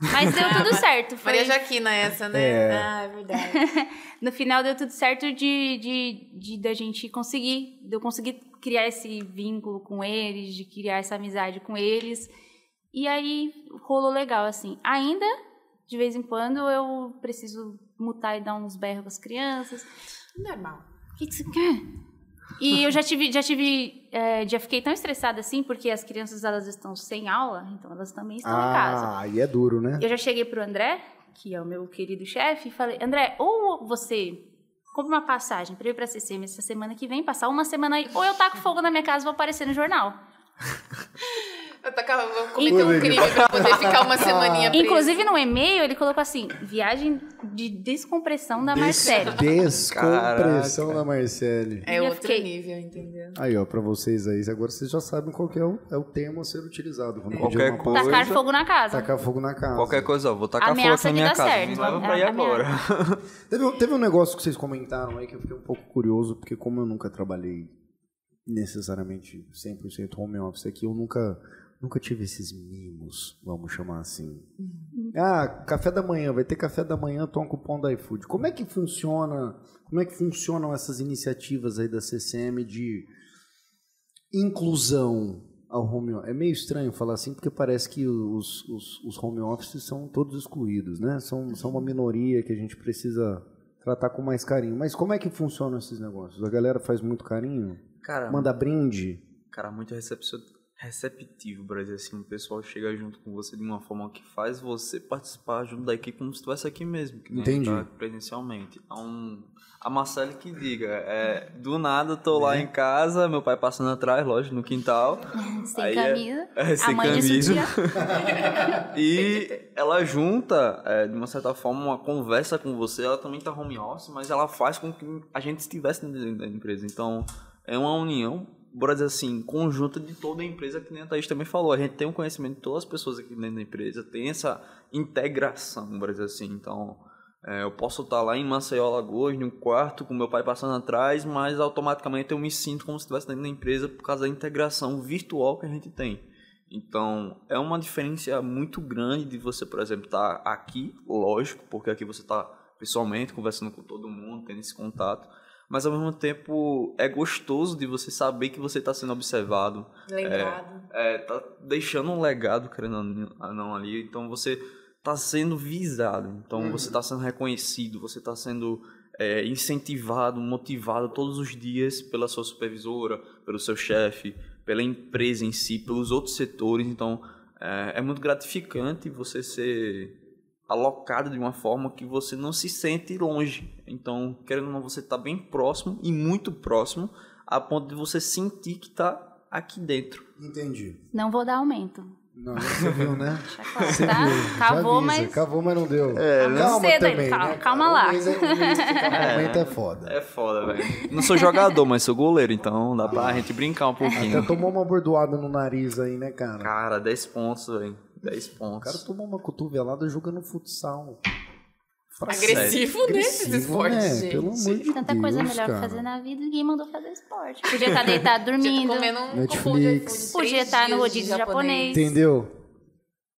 Mas deu tudo certo. Foi, Maria Jaquina essa, né? É. Ah, é verdade. no final deu tudo certo de, de, de da gente conseguir, de eu conseguir criar esse vínculo com eles, de criar essa amizade com eles. E aí rolou legal, assim. Ainda, de vez em quando, eu preciso mutar e dar uns berros com as crianças. Normal. que, que você quer? E eu já tive, já tive, é, já fiquei tão estressada assim, porque as crianças elas estão sem aula, então elas também estão em casa. Ah, aí é duro, né? Eu já cheguei pro André, que é o meu querido chefe, e falei, André, ou você compra uma passagem para ir pra CCM essa semana que vem, passar uma semana aí, ou eu taco fogo na minha casa e vou aparecer no jornal. Cometer um crime pra poder ficar uma semaninha presa. Inclusive no e-mail ele colocou assim, viagem de descompressão da Marcela. Descompressão Caraca. da Marcele. É eu outro fiquei- nível, entendeu? Aí, ó, pra vocês aí, agora vocês já sabem qual que é o, é o termo a ser utilizado. Quando Qualquer coisa. Tacar fogo na casa. Tacar fogo na casa. Qualquer coisa, ó, vou tacar Ameaça fogo na minha casa. certo. Me leva É, pra ir ameaça. agora. Teve, um- teve um negócio que vocês comentaram aí que eu fiquei um pouco curioso, porque como eu nunca trabalhei necessariamente 100% home office aqui, eu nunca, nunca tive esses mimos, vamos chamar assim. Ah, café da manhã, vai ter café da manhã, toma cupom da iFood. Como é que funciona, como é que funcionam essas iniciativas aí da CCM de inclusão ao home office? É meio estranho falar assim, porque parece que os, os, os home offices são todos excluídos, né? São, são uma minoria que a gente precisa tratar com mais carinho. Mas como é que funcionam esses negócios? A galera faz muito carinho? Cara, Manda brinde? cara, muito recepcio- receptivo, Brasil. Assim, o pessoal chega junto com você de uma forma que faz você participar junto da equipe como se estivesse aqui mesmo. Que nem Entendi. tá presencialmente. A, um, a Marcele que diga, é, do nada eu tô lá em casa, meu pai passando atrás, lógico, no quintal. Sem Aí é- camisa. é, sem a mãe de camisa. E ela junta, é, de uma certa forma, uma conversa com você. Ela também tá home office, mas ela faz com que a gente estivesse dentro da empresa. Então, é uma união, bora dizer assim, conjunta de toda a empresa, que nem a Thaís também falou. A gente tem um conhecimento de todas as pessoas aqui dentro da empresa, tem essa integração, bora dizer assim. Então, é, eu posso estar lá em Maceió, Alagoas, num quarto, com meu pai passando atrás, mas automaticamente eu me sinto como se estivesse dentro da empresa por causa da integração virtual que a gente tem. Então, é uma diferença muito grande de você, por exemplo, estar aqui, lógico, porque aqui você está pessoalmente conversando com todo mundo, tendo esse contato, mas ao mesmo tempo é gostoso de você saber que você está sendo observado, Lembrado. é, tá deixando um legado, querendo ou não, ali. Então você tá sendo visado, então você tá sendo reconhecido, você tá sendo é, incentivado, motivado todos os dias pela sua supervisora, pelo seu chefe, pela empresa em si, pelos outros setores. Então é, é muito gratificante você ser alocado de uma forma que você não se sente longe. Então, querendo ou não, você tá bem próximo e muito próximo a ponto de você sentir que tá aqui dentro. Entendi. Não vou dar aumento. Não, você viu, né? Claro, Você tá? viu. Já Cavou, avisa. mas. Cavou, mas não deu. É, né? calma Cedo aí, também, calma- né? calma lá. Um mês, é- um mês ficar momento é foda. É foda, velho. Não sou jogador, mas sou goleiro, então dá pra gente brincar um Até pouquinho. tomou uma bordoada no nariz aí, né, cara? Cara, 10 pontos, velho. 10 O cara pontos. tomou uma cotovelada jogando futsal. Fala Agressivo, sério. né, esses esportes, né? gente. Pelo amor de Tanta Deus, coisa melhor cara. pra fazer na vida, ninguém mandou fazer esporte. Podia estar deitado Podia dormindo. tá comendo um Netflix. Podia estar no dias de rodízio japonês. Entendeu?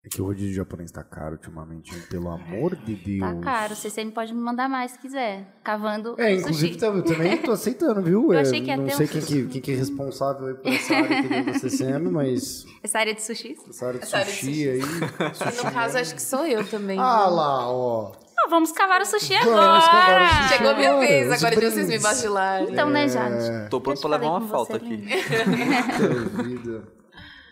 É que o rodízio japonês tá caro ultimamente, pelo amor de Deus. Tá caro, você sempre pode me mandar mais se quiser. Cavando É, inclusive sushi. tá- eu também tô aceitando, viu? Eu É, achei que ia não ter sei um- quem, que, quem que é responsável aí por essa área aqui dentro da CCM, mas Essa área de sushi. essa área de Essa área de sushi sushi. aí. E no caso, acho que sou eu também. Ah viu? lá, ó. Ah, vamos cavar o sushi Vamos agora. o sushi. Chegou a minha vez, os agora de vocês me bajularem. Então, né, É. Jade? Tô pronto pra levar uma falta aqui. Puta vida.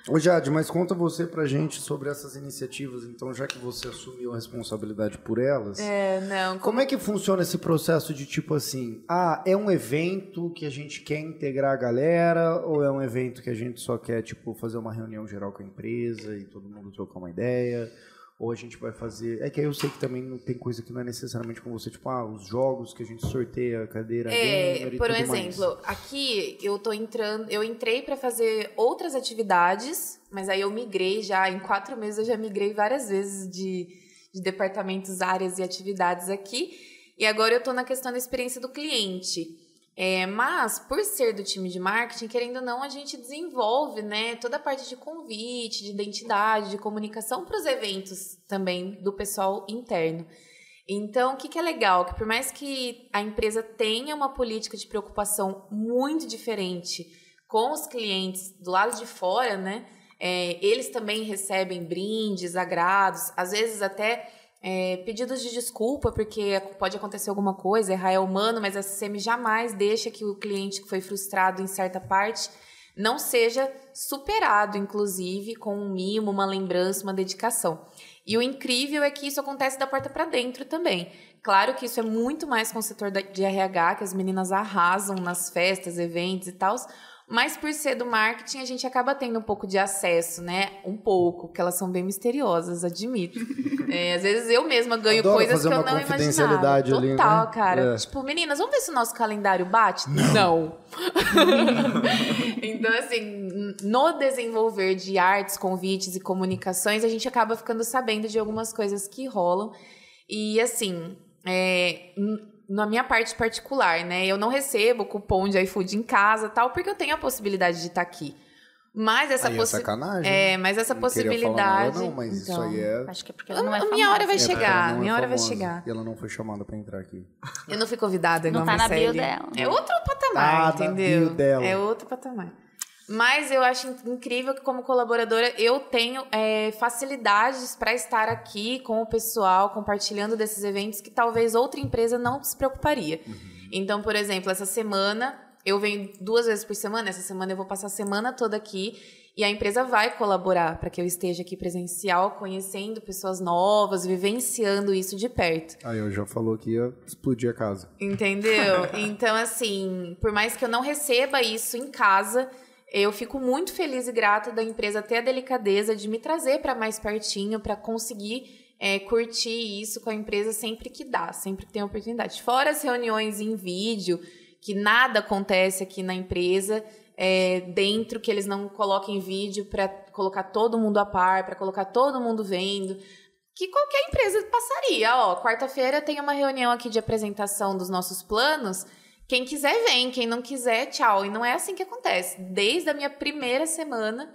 Ô Jade, mas conta você pra gente sobre essas iniciativas, então, já que você assumiu a responsabilidade por elas. É, não. Como é que funciona esse processo de tipo assim, ah, é um evento que a gente quer integrar a galera, ou é um evento que a gente só quer, tipo, fazer uma reunião geral com a empresa e todo mundo trocar uma ideia? Ou a gente vai fazer. É que aí eu sei que também não tem coisa que não é necessariamente com você, tipo, ah, os jogos que a gente sorteia a cadeira É, por um tudo mais. exemplo, aqui eu tô entrando, eu entrei para fazer outras atividades, mas aí eu migrei já, em quatro meses eu já migrei várias vezes de, de departamentos, áreas e atividades aqui. E agora eu tô na questão da experiência do cliente. É, mas, por ser do time de marketing, querendo ou não, a gente desenvolve né, toda a parte de convite, de identidade, de comunicação para os eventos também do pessoal interno. Então, o que, que é legal? Que por mais que a empresa tenha uma política de preocupação muito diferente com os clientes do lado de fora, né? é, eles também recebem brindes, agrados, às vezes até é, pedidos de desculpa, porque pode acontecer alguma coisa, errar é humano, mas a CCM jamais deixa que o cliente que foi frustrado em certa parte não seja superado, inclusive, com um mimo, uma lembrança, uma dedicação. E o incrível é que isso acontece da porta para dentro também. Claro que isso é muito mais com o setor de RH, que as meninas arrasam nas festas, eventos e tal, mas por ser do marketing, a gente acaba tendo um pouco de acesso, né? Um pouco, porque elas são bem misteriosas, admito. É, às vezes eu mesma ganho Adoro coisas fazer que eu não confidencialidade imaginava. ali, Total, né? cara. É. Tipo, meninas, vamos ver se o nosso calendário bate? Não. então, assim, no desenvolver de artes, convites e comunicações, a gente acaba ficando sabendo de algumas coisas que rolam. E, assim, é, na minha parte particular, né? Eu não recebo cupom de iFood em casa tal, porque eu tenho a possibilidade de estar aqui. Mas essa é possibilidade. sacanagem. É, mas essa Não queria falar nada, possibilidade. não, mas isso então, aí é... Acho que é porque ela não é A minha famosa. hora vai é chegar, não é minha hora vai famosa. chegar. E ela não foi chamada pra entrar aqui. Eu não fui convidada igual Não tá na bio dela. É outro patamar, na entendeu? bio dela. É outro patamar. Mas eu acho incrível que, como colaboradora, eu tenho é, facilidades para estar aqui com o pessoal, compartilhando desses eventos que talvez outra empresa não se preocuparia. Então, por exemplo, essa semana, eu venho duas vezes por semana, essa semana eu vou passar a semana toda aqui. E a empresa vai colaborar para que eu esteja aqui presencial, conhecendo pessoas novas, vivenciando isso de perto. Aí eu já falou que ia explodir a casa. Entendeu? Então, assim, por mais que eu não receba isso em casa, eu fico muito feliz e grata da empresa ter a delicadeza de me trazer para mais pertinho, para conseguir é, curtir isso com a empresa sempre que dá, sempre que tem oportunidade. Fora as reuniões em vídeo, que nada acontece aqui na empresa. é, dentro que eles não coloquem vídeo para colocar todo mundo a par, para colocar todo mundo vendo que qualquer empresa passaria. Ó, quarta-feira tem uma reunião aqui de apresentação dos nossos planos. Quem quiser vem, quem não quiser, tchau. E não é assim que acontece. Desde a minha primeira semana,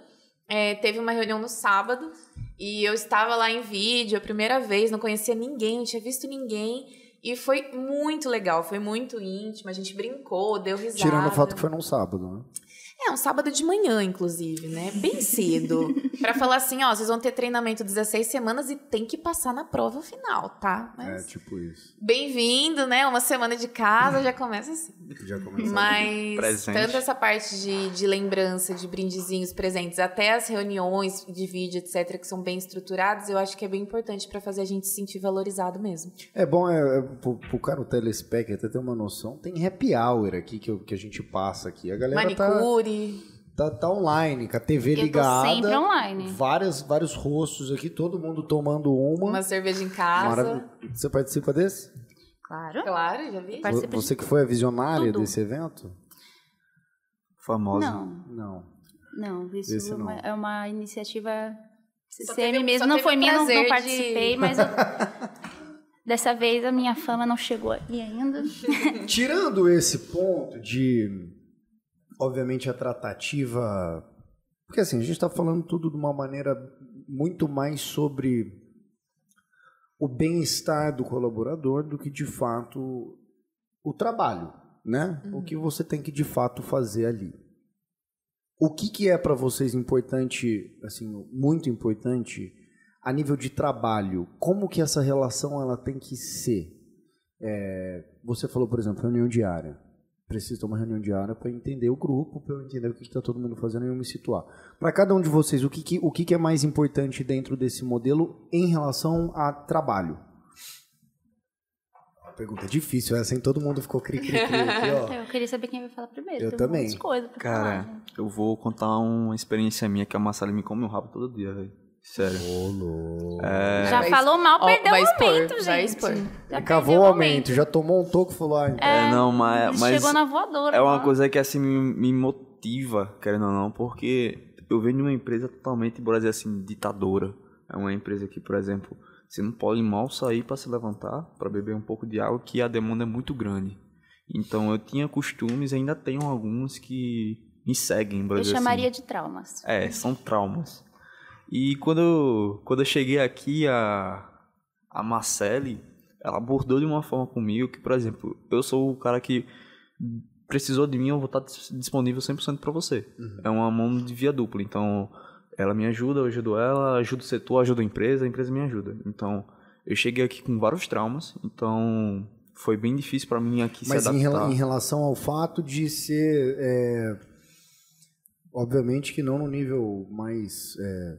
é, teve uma reunião no sábado e eu estava lá em vídeo a primeira vez, não conhecia ninguém, não tinha visto ninguém. E foi muito legal, foi muito íntimo, a gente brincou, deu risada. Tirando o fato que foi num sábado, né? É, um sábado de manhã, inclusive, né? Bem cedo. pra falar assim, ó, vocês vão ter treinamento 16 semanas e tem que passar na prova final, tá? É, Mas tipo isso. bem-vindo, né? Uma semana de casa já começa assim. Já começou. Mas Presente. tanto essa parte de, de lembrança, de brindezinhos presentes, até as reuniões de vídeo, etc., que são bem estruturadas, eu acho que é bem importante pra fazer a gente se sentir valorizado mesmo. É bom, é, é, pro, pro cara, o telespec, até ter uma noção, tem happy hour aqui que, eu- que a gente passa aqui. A galera tá, Manicure. tá, tá online, com a TV Eu tô ligada. sempre online. Várias, vários rostos aqui, todo mundo tomando uma. Uma cerveja em casa. Maravilha. Você participa desse? Claro. Claro, já vi. De Você que foi a visionária tudo. desse evento? Famosa. Não, Não. não. Isso Esse é uma- não. é uma iniciativa CCM teve- mesmo. Não foi minha, não, não de- participei, mas eu... Dessa vez a minha fama não chegou aqui ainda. Tirando esse ponto de, obviamente, a tratativa. Porque assim, a gente está falando tudo de uma maneira muito mais sobre o bem-estar do colaborador do que de fato o trabalho, né? O que você tem que de fato fazer ali. O que, que é para vocês importante, assim, muito importante a nível de trabalho? Como que essa relação ela tem que ser? É, você falou, por exemplo, reunião diária. Preciso ter uma reunião diária para entender o grupo, para eu entender o que está todo mundo fazendo e eu me situar. Para cada um de vocês, o que, que, o que, que é mais importante dentro desse modelo em relação a trabalho? Uma pergunta difícil essa, hein? Todo mundo ficou cri-cri-cri aqui, ó. Eu queria saber quem vai falar primeiro. Eu também. muitas coisas pra Cara, falar, eu vou contar uma experiência minha que a Marcela me come o rabo todo dia, velho. Sério. Louco. É, Já falou mal, Ó, perdeu o expor, momento, vai gente. expor. Já Cavou o aumento, já tomou um toco e falou, ah, então. é, não, mas, mas Chegou na voadora. é uma lá. coisa que assim me, me motiva, querendo ou não, porque eu venho de uma empresa totalmente, por dizer assim, ditadora. É uma empresa que, por exemplo, você não pode mal sair para se levantar, para beber um pouco de água, que a demanda é muito grande. Então eu tinha costumes, ainda tenho alguns que me seguem, por Eu dizer chamaria assim. de traumas. É, são traumas. E quando quando eu cheguei aqui, a, a Marcele, ela abordou de uma forma comigo que, por exemplo, eu sou o cara que precisou de mim, eu vou estar dis- disponível 100% para você. É uma mão de via dupla. Então, ela me ajuda, eu ajudo ela, ajudo o setor, ajudo a empresa, a empresa me ajuda. Então, eu cheguei aqui com vários traumas, então foi bem difícil para mim aqui Mas se adaptar. rela- em relação ao fato de ser. é, obviamente que não no nível mais é,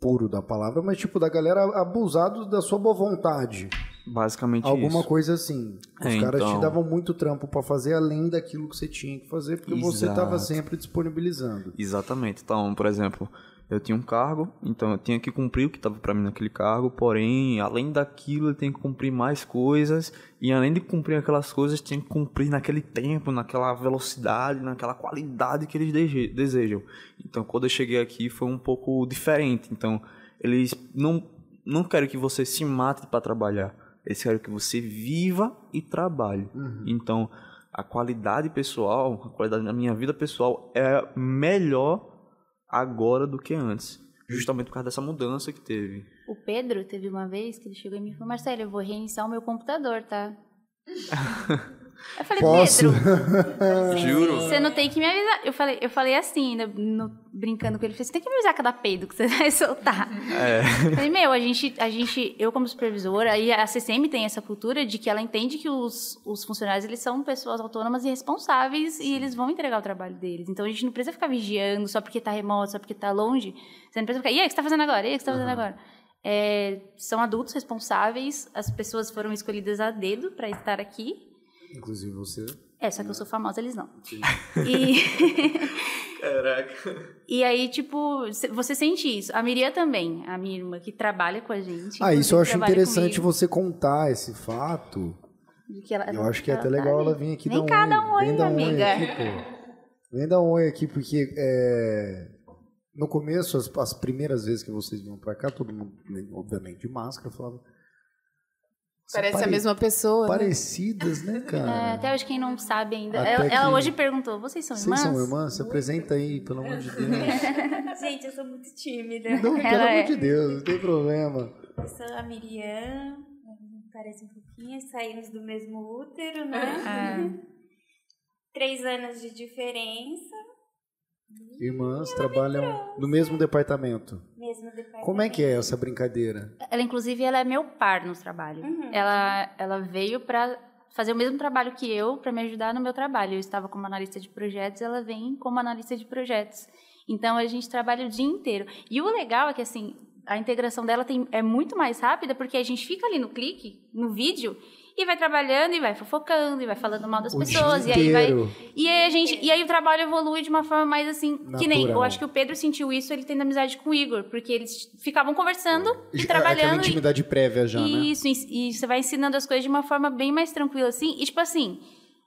puro da palavra, mas tipo, da galera abusado da sua boa vontade. Basicamente Alguma isso. coisa assim. Os É, caras te então. davam muito trampo pra fazer além daquilo que você tinha que fazer, porque você Exato. tava sempre disponibilizando. Exatamente. Então, por exemplo, eu tinha um cargo, então eu tinha que cumprir o que estava para mim naquele cargo, porém, além daquilo, eu tenho que cumprir mais coisas, e além de cumprir aquelas coisas, tinha que cumprir naquele tempo, naquela velocidade, naquela qualidade que eles desejam. Então, quando eu cheguei aqui, foi um pouco diferente. Então, eles não, não querem que você se mate para trabalhar, eles querem que você viva e trabalhe. Então, a qualidade pessoal, a qualidade da minha vida pessoal é melhor agora do que antes. Justamente por causa dessa mudança que teve. O Pedro teve uma vez que ele chegou e me falou, Marcelo, eu vou reiniciar o meu computador, tá? Eu falei, Posso? Pedro, Juro. você não tem que me avisar. Eu falei, eu falei assim, ainda no- brincando com ele, eu falei, você tem que me avisar cada peido que você vai soltar. É. Eu falei, meu, a gente, a gente, eu como supervisora, e a CCM tem essa cultura de que ela entende que os, os funcionários, eles são pessoas autônomas e responsáveis e eles vão entregar o trabalho deles. Então, a gente não precisa ficar vigiando só porque tá remoto, só porque tá longe. Você não precisa ficar, e aí, o que você tá fazendo agora? E aí, o que você tá fazendo agora? É, são adultos responsáveis, as pessoas foram escolhidas a dedo para estar aqui. Inclusive você. É, só que eu sou famosa, eles não. E... Caraca. E aí, tipo, cê- você sente isso. A Miriam também, a minha irmã que trabalha com a gente. Ah, isso eu acho interessante comigo, você contar esse fato. de que ela- Eu acho que é até tá legal ali. ela vir aqui Vem dar um cá, oi. dá um oi, Vem dar um oi amiga. aqui, pô. Vem dar um oi aqui, porque é, no começo, as, as primeiras vezes que vocês vinham pra cá, todo mundo, né, obviamente, de máscara, falava. "São Parece a pare- mesma pessoa. né? Parecidas, né, É, cara? até hoje quem não sabe ainda. Até Ela, ela que- hoje perguntou: vocês são Vocês irmãs? são irmãs? Se apresenta aí, pelo amor de Deus. Gente, eu sou muito tímida. Não, pelo Ela amor é. de Deus, não tem problema. Eu sou a Miriam, parece um pouquinho, saímos do mesmo útero, né? Ah, Três anos de diferença, Irmãs trabalham no mesmo departamento. mesmo departamento. Como é que é essa brincadeira? ela, inclusive, ela é meu par no trabalho. Uhum. Ela, ela veio pra fazer o mesmo trabalho que eu, pra me ajudar no meu trabalho. Eu estava como analista de projetos, ela vem como analista de projetos. Então, a gente trabalha o dia inteiro. E o legal é que, assim, a integração dela tem, é muito mais rápida, porque a gente fica ali no clique, no vídeo, e vai trabalhando, e vai fofocando, e vai falando mal das O pessoas, e aí vai... E aí, a gente, e aí o trabalho evolui de uma forma mais assim, que nem, eu Natural. acho que o Pedro sentiu isso, ele tendo amizade com o Igor, porque eles ficavam conversando e Aquela trabalhando. e- intimidade prévia já, né? isso, e, e você vai ensinando as coisas de uma forma bem mais tranquila, assim. E, tipo assim,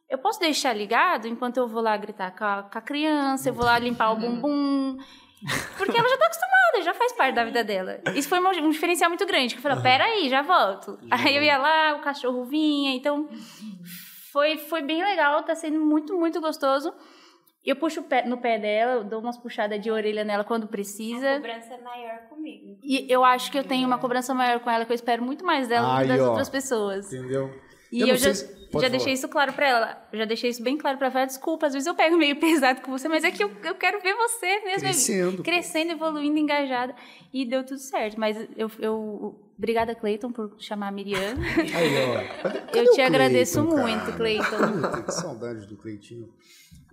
eu posso deixar ligado enquanto eu vou lá gritar com a, com a criança, eu vou lá limpar o bumbum. Porque ela já tá acostumada, já faz parte da vida dela. Isso foi um diferencial muito grande. Que eu falei, peraí, já volto. Aí eu ia lá, o cachorro vinha, então... Foi, foi bem legal, tá sendo muito, muito gostoso. Eu puxo o pé- no pé dela, eu dou umas puxadas de orelha nela quando A precisa. cobrança é maior comigo. E eu acho que eu tenho uma cobrança maior com ela, que eu espero muito mais dela do que das ó. outras pessoas. Entendeu? E Eu eu, não sei já, se- pode já falar. deixei isso claro pra ela. Já deixei isso bem claro pra ela. Desculpa, às vezes eu pego meio pesado com você, mas é que eu, eu quero ver você mesmo. Crescendo. Crescendo, evoluindo, engajada. E deu tudo certo. Mas eu. eu obrigada, Cleiton, por chamar a Miriam. Aí, ó. Cadê- cadê eu te agradeço Cleiton, muito, cara? Cleiton. Puta, que saudade do Cleitinho.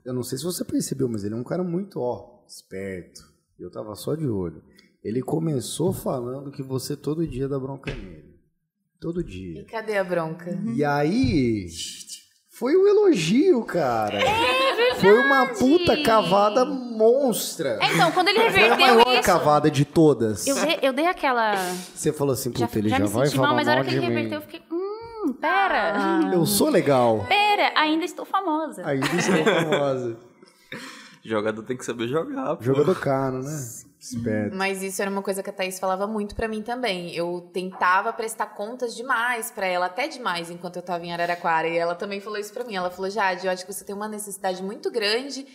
Eu não sei se você percebeu, mas ele é um cara muito, ó, esperto. Eu tava só de olho. Ele começou falando que você todo dia dá bronca nele. Todo E dia. cadê a bronca? E aí, foi um elogio, cara. É Foi uma puta cavada monstra. É, então, quando ele Foi a reverteu maior isso. cavada de todas. Eu dei, eu dei aquela. Você falou assim, Já, puta, ele já já, me vai senti falar mal, mas a hora que de ele mim. reverteu, eu fiquei. Hum, pera. Eu sou legal. Pera, ainda estou famosa. Ainda sou famosa. Jogador tem que saber jogar. pô. Jogador caro, né? Esperto. Mas isso era uma coisa que a Thaís falava muito pra mim também. Eu tentava prestar contas demais pra ela, até demais, enquanto eu tava em Araraquara. E ela também falou isso pra mim. Ela falou: Jade, eu acho que você tem uma necessidade muito grande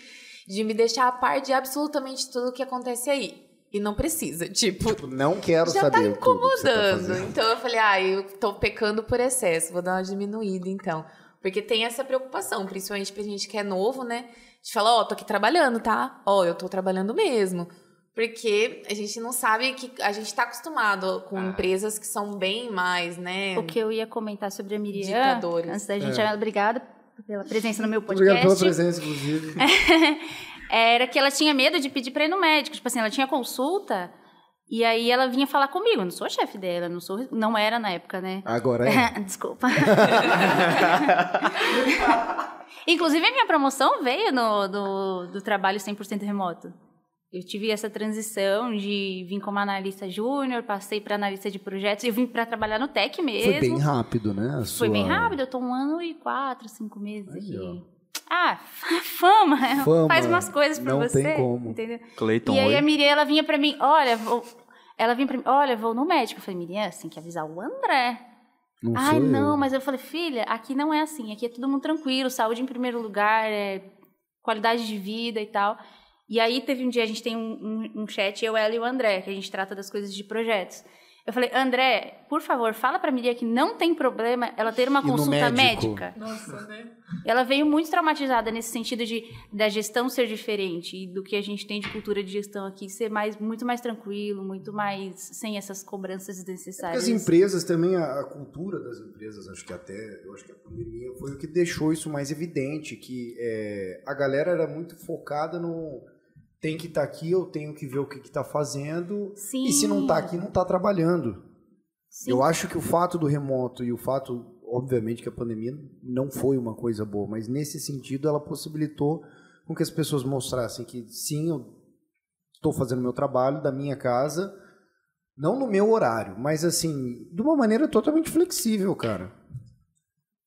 de me deixar a par de absolutamente tudo o que acontece aí. E não precisa. Tipo, Não quero já saber tá que você tá incomodando. fazendo. então eu falei, ah, eu tô pecando por excesso, vou dar uma diminuída então. Porque tem essa preocupação, principalmente pra gente que é novo, né? De falar, ó, tô aqui trabalhando, tá? Ó, eu tô trabalhando mesmo. Porque a gente não sabe que a gente está acostumado com empresas que são bem mais, né? O que eu ia comentar sobre a Miriam, Ditadores. antes da gente... É. Obrigada pela presença no meu Obrigado podcast. pela presença, inclusive. era que ela tinha medo de pedir pra ir no médico. Tipo assim, ela tinha consulta e aí ela vinha falar comigo. Eu não sou chefe dela, não sou, não era na época, né? Agora é. Desculpa. Inclusive, a minha promoção veio no, do, do trabalho 100% remoto. Eu tive essa transição de vir como analista júnior, passei para analista de projetos, eu vim para trabalhar no tech mesmo. Foi bem rápido, né? a Foi sua- bem rápido, eu tô um ano e quatro, cinco meses Aí, aqui. Ah, fama, Fama, faz umas coisas pra não você. tem como. Entendeu? Cleiton, E aí oi. a Miriam, ela vinha pra mim, olha, vou... ela vinha pra mim, olha, vou no médico. Eu falei, Miriam, você tem que avisar o André. Não Ai, sou não, eu. mas eu falei, filha, aqui não é assim, aqui é todo mundo tranquilo, saúde em primeiro lugar, é qualidade de vida e tal. E aí teve um dia, a gente tem um, um, um chat, eu, ela e o André, que a gente trata das coisas de projetos. Eu falei, André, por favor, fala pra Miriam que não tem problema ela ter uma E consulta médica. Nossa, né? Ela veio muito traumatizada nesse sentido de da gestão ser diferente e do que a gente tem de cultura de gestão aqui ser mais muito mais tranquilo, muito mais sem essas cobranças Porque desnecessárias. as empresas também, a, a cultura das empresas, acho que até, eu acho que a pandemia foi o que deixou isso mais evidente, que é, a galera era muito focada no tem que estar aqui, eu tenho que ver o que está fazendo, Sim. e se não está aqui, não está trabalhando. Sim. Eu acho que o fato do remoto e o fato, obviamente, que a pandemia não foi uma coisa boa, mas nesse sentido ela possibilitou com que as pessoas mostrassem que sim, eu estou fazendo meu trabalho da minha casa, não no meu horário, mas assim, de uma maneira totalmente flexível, cara.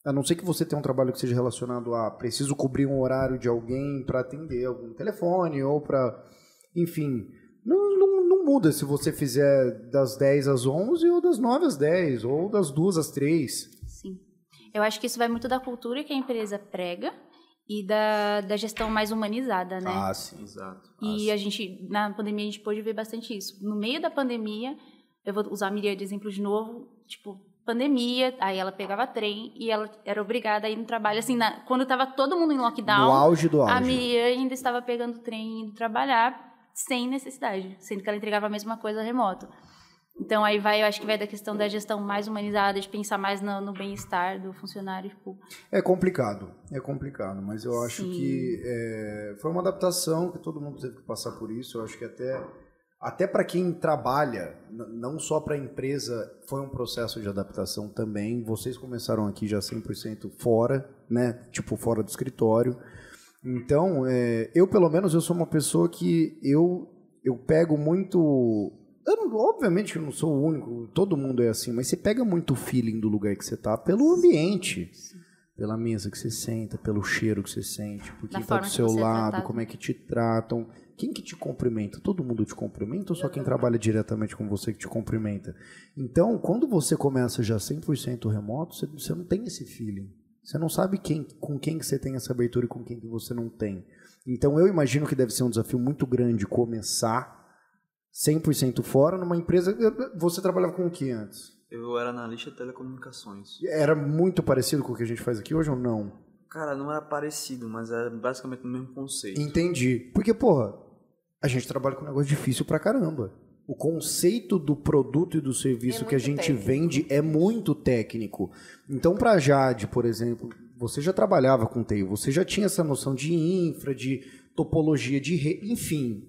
A não ser que você tenha um trabalho que seja relacionado a preciso cobrir um horário de alguém para atender algum telefone ou para, enfim, não, não, não muda se você fizer das 10 às 11 ou das 9 às 10 ou das 2 às 3. Sim. Eu acho que isso vai muito da cultura que a empresa prega e da, da gestão mais humanizada, né? Ah, sim. Exato. E a gente, na pandemia, a gente pôde ver bastante isso. No meio da pandemia, eu vou usar a Miriam de exemplo de novo, tipo, pandemia, aí ela pegava trem e ela era obrigada a ir no trabalho. Assim, na- quando tava todo mundo em lockdown, No auge do auge. a Miriam ainda estava pegando trem e indo trabalhar sem necessidade, sendo que ela entregava a mesma coisa remoto. Então aí vai, eu acho que vai da questão da gestão mais humanizada, de pensar mais no, no bem-estar do funcionário. Tipo, É complicado, é complicado, mas eu acho Sim. que é, foi uma adaptação que todo mundo teve que passar por isso. Eu acho que até, até para quem trabalha, não só para a empresa, foi um processo de adaptação também. Vocês começaram aqui já 100% fora, né? Tipo, fora do escritório. Então, é, eu pelo menos eu sou uma pessoa que eu, eu pego muito. eu não- obviamente eu não sou o único, todo mundo é assim, mas você pega muito o feeling do lugar que você tá pelo ambiente. Pela mesa que você senta, pelo cheiro que você sente, por Da quem tá forma do seu é lado, como é que te tratam. Quem que te cumprimenta? Todo mundo te cumprimenta ou só quem trabalha diretamente com você que te cumprimenta? Então, quando você começa já 100% remoto, você, você não tem esse feeling. Você não sabe quem, com quem que você tem essa abertura e com quem que você não tem. Então, eu imagino que deve ser um desafio muito grande começar 100% fora numa empresa. Você trabalhava com o que antes? Eu era analista de telecomunicações. Era muito parecido com o que a gente faz aqui hoje ou não? Cara, não era parecido, mas era basicamente o mesmo conceito. Entendi. Porque, porra, a gente trabalha com um negócio difícil pra caramba. O conceito do produto e do serviço É que a gente técnico. vende é muito técnico. Então, pra Jade, por exemplo, você já trabalhava com TI, você já tinha essa noção de infra, de topologia de rede, enfim.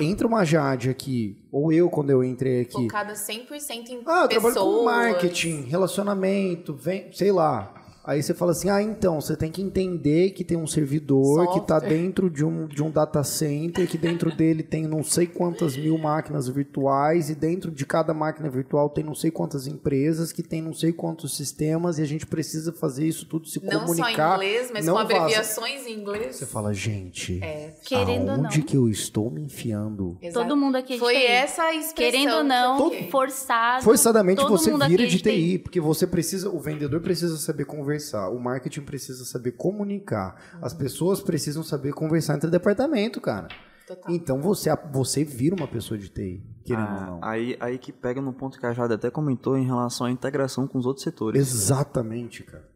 Entra uma Jade aqui, ou eu quando eu entrei aqui. Focada 100% em Ah, eu pessoas. trabalho com marketing, relacionamento, vem, sei lá. Aí você fala assim: ah, então, você tem que entender que tem um servidor que está Software. dentro de um, de um data center, que dentro dele tem não sei quantas mil máquinas virtuais, e dentro de cada máquina virtual tem não sei quantas empresas, que tem não sei quantos sistemas, e a gente precisa fazer isso tudo se Não comunicar. só em inglês, mas não com vaza. abreviações em inglês. Você fala, gente, É, Querendo ou aonde não. que eu estou me enfiando? exato. todo mundo aqui é Foi TI. essa a expressão. Querendo ou não, forçado. Forçadamente todo você vira de TI, porque você precisa, o vendedor precisa saber conversar, o marketing precisa saber comunicar, as pessoas precisam saber conversar entre departamento, cara. Total. Então você, você vira uma pessoa de TI, querendo Ah, ou não. aí, aí que pega no ponto que a Jade até comentou em relação à integração com os outros setores. Exatamente, cara.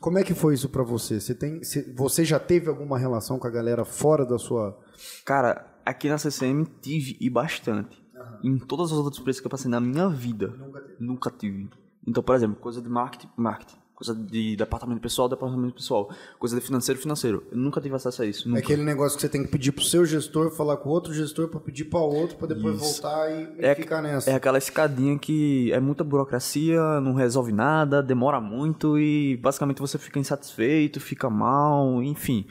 Como é que foi isso pra você? Você tem, você- já teve alguma relação com a galera fora da sua Cara, aqui na CCM tive e bastante. Em todas as outras empresas que eu passei na minha vida, nunca tive. Então, por exemplo, coisa de marketing, marketing. Coisa de departamento pessoal, departamento pessoal. Coisa de financeiro, financeiro. Eu nunca tive acesso a isso. É Nunca. aquele negócio que você tem que pedir pro seu gestor, falar com outro gestor pra pedir pra outro, pra depois Isso. voltar e, e É- ficar nessa. É aquela escadinha que é muita burocracia, não resolve nada, demora muito e basicamente você fica insatisfeito, fica mal, enfim.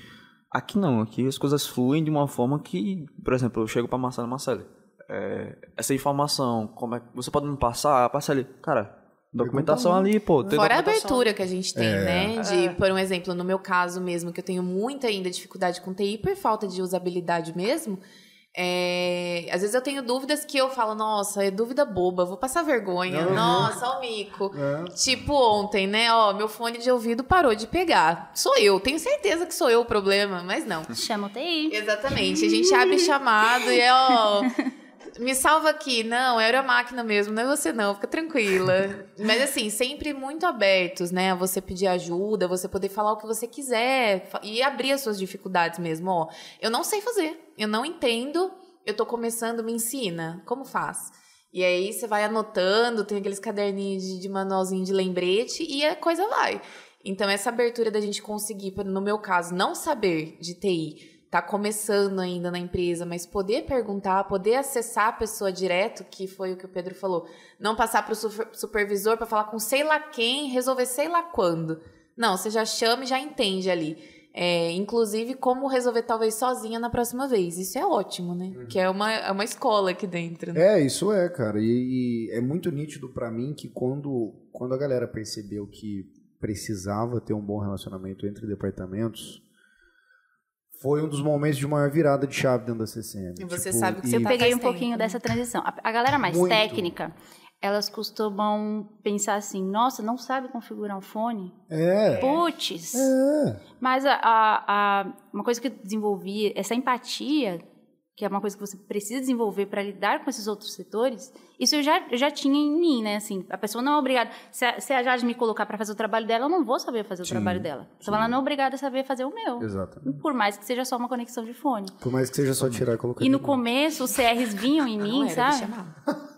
Aqui não, aqui as coisas fluem de uma forma que, por exemplo, eu chego pra Marcelo Marcelo, é, essa informação, como é você pode me passar? Passa ali, cara, documentação ali, pô. tem Fora a abertura que a gente tem, É. né? De, por um exemplo, no meu caso mesmo, que eu tenho muita ainda dificuldade com TI por falta de usabilidade mesmo. é, Às vezes eu tenho dúvidas que eu falo, nossa, é dúvida boba, vou passar vergonha. Uhum. Nossa, ó o mico. É. Tipo ontem, né? Ó, meu fone de ouvido parou de pegar. Sou eu, tenho certeza que sou eu o problema, mas não. Chama o TI. Exatamente. A gente abre chamado e é, ó. Me salva aqui. Não, era a máquina mesmo, não é você não, fica tranquila. Mas assim, sempre muito abertos, né? A você pedir ajuda, você poder falar o que você quiser e abrir as suas dificuldades mesmo. Ó, eu não sei fazer, eu não entendo, eu tô começando, me ensina. Como faz? E aí você vai anotando, tem aqueles caderninhos de, de manualzinho de lembrete e a coisa vai. Então, essa abertura da gente conseguir, no meu caso, não saber de TI, tá começando ainda na empresa, mas poder perguntar, poder acessar a pessoa direto, que foi o que o Pedro falou, não passar para o supervisor para falar com sei lá quem, resolver sei lá quando. Não, você já chama e já entende ali. É, inclusive, como resolver talvez sozinha na próxima vez. Isso é ótimo, né? Que é uma, é uma escola aqui dentro. Né? É, isso é, cara. E, e é muito nítido pra mim que quando, quando a galera percebeu que precisava ter um bom relacionamento entre departamentos, foi um dos momentos de maior virada de chave dentro da CCM. E você Tipo, sabe que e- você Eu tá peguei faz um pouquinho tempo, dessa transição. A, a galera mais Muito. técnica, elas costumam pensar assim, nossa, não sabe configurar um fone? É. Putz! É. Mas a, a- a- uma coisa que eu desenvolvi, essa empatia, que é uma coisa que você precisa desenvolver para lidar com esses outros setores, isso eu já, eu já tinha em mim, né? Assim, a pessoa não é obrigada. Se a, se a Jade me colocar para fazer o trabalho dela, eu não vou saber fazer o Sim, trabalho dela. Então sim. ela não é obrigada a saber fazer o meu. Exatamente. Por mais que seja só uma conexão de fone. Por mais que seja só tirar e colocar. E no começo, os CRs vinham em Não mim, era de sabe?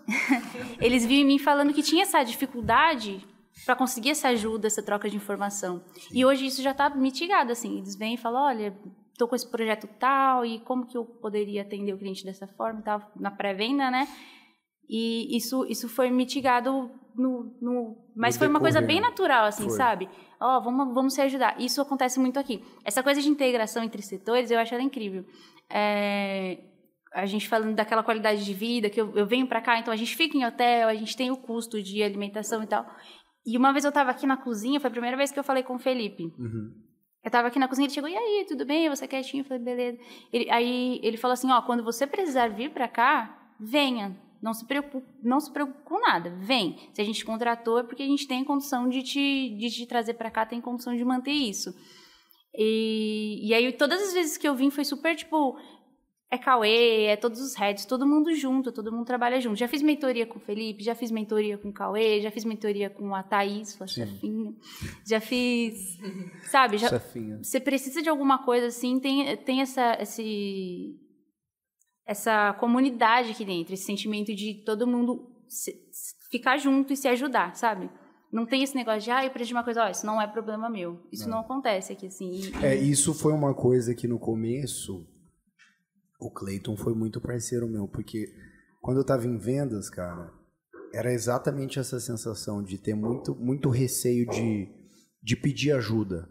Eles vinham em mim falando que tinha essa dificuldade para conseguir essa ajuda, essa troca de informação. E hoje isso já está mitigado, assim. Eles vêm e falam, olha, estou com esse projeto tal, e como que eu poderia atender o cliente dessa forma e tal, na pré-venda, né? E isso, isso foi mitigado no... no- mas No foi uma coisa bem né? natural, assim, Foi. sabe? Ó, vamos, vamos se ajudar. Isso acontece muito aqui. Essa coisa de integração entre setores, eu acho ela incrível. É, a gente falando daquela qualidade de vida, que eu, eu venho pra cá, então a gente fica em hotel, a gente tem o custo de alimentação e tal. E uma vez eu tava aqui na cozinha, foi a primeira vez que eu falei com o Felipe. Uhum. Eu tava aqui na cozinha, ele chegou, e aí, tudo bem? Você quietinho? Eu falei, beleza. Ele- aí ele falou assim, ó, quando você precisar vir pra cá, venha. Não se preocupe, não se preocupe com nada, vem. Se a gente te contratou é porque a gente tem condição de te, de te trazer pra cá, tem condição de manter isso. E, e aí todas as vezes que eu vim foi super, tipo, é Cauê, é todos os heads, todo mundo junto, todo mundo trabalha junto. Já fiz mentoria com o Felipe, já fiz mentoria com o Cauê, já fiz mentoria com a Thaís, sua Sim. chefinha. Já fiz, sabe, já, Chefinha. você precisa de alguma coisa assim, tem, tem essa, esse, essa comunidade aqui dentro, esse sentimento de todo mundo se- ficar junto e se ajudar, sabe? Não tem esse negócio de, ah, eu preciso de uma coisa, ó, isso não é problema meu. Isso não, acontece aqui, assim. E- É, isso foi uma coisa que no começo o Clayton foi muito parceiro meu, porque quando eu tava em vendas, cara, era exatamente essa sensação de ter muito, muito receio de, de pedir ajuda.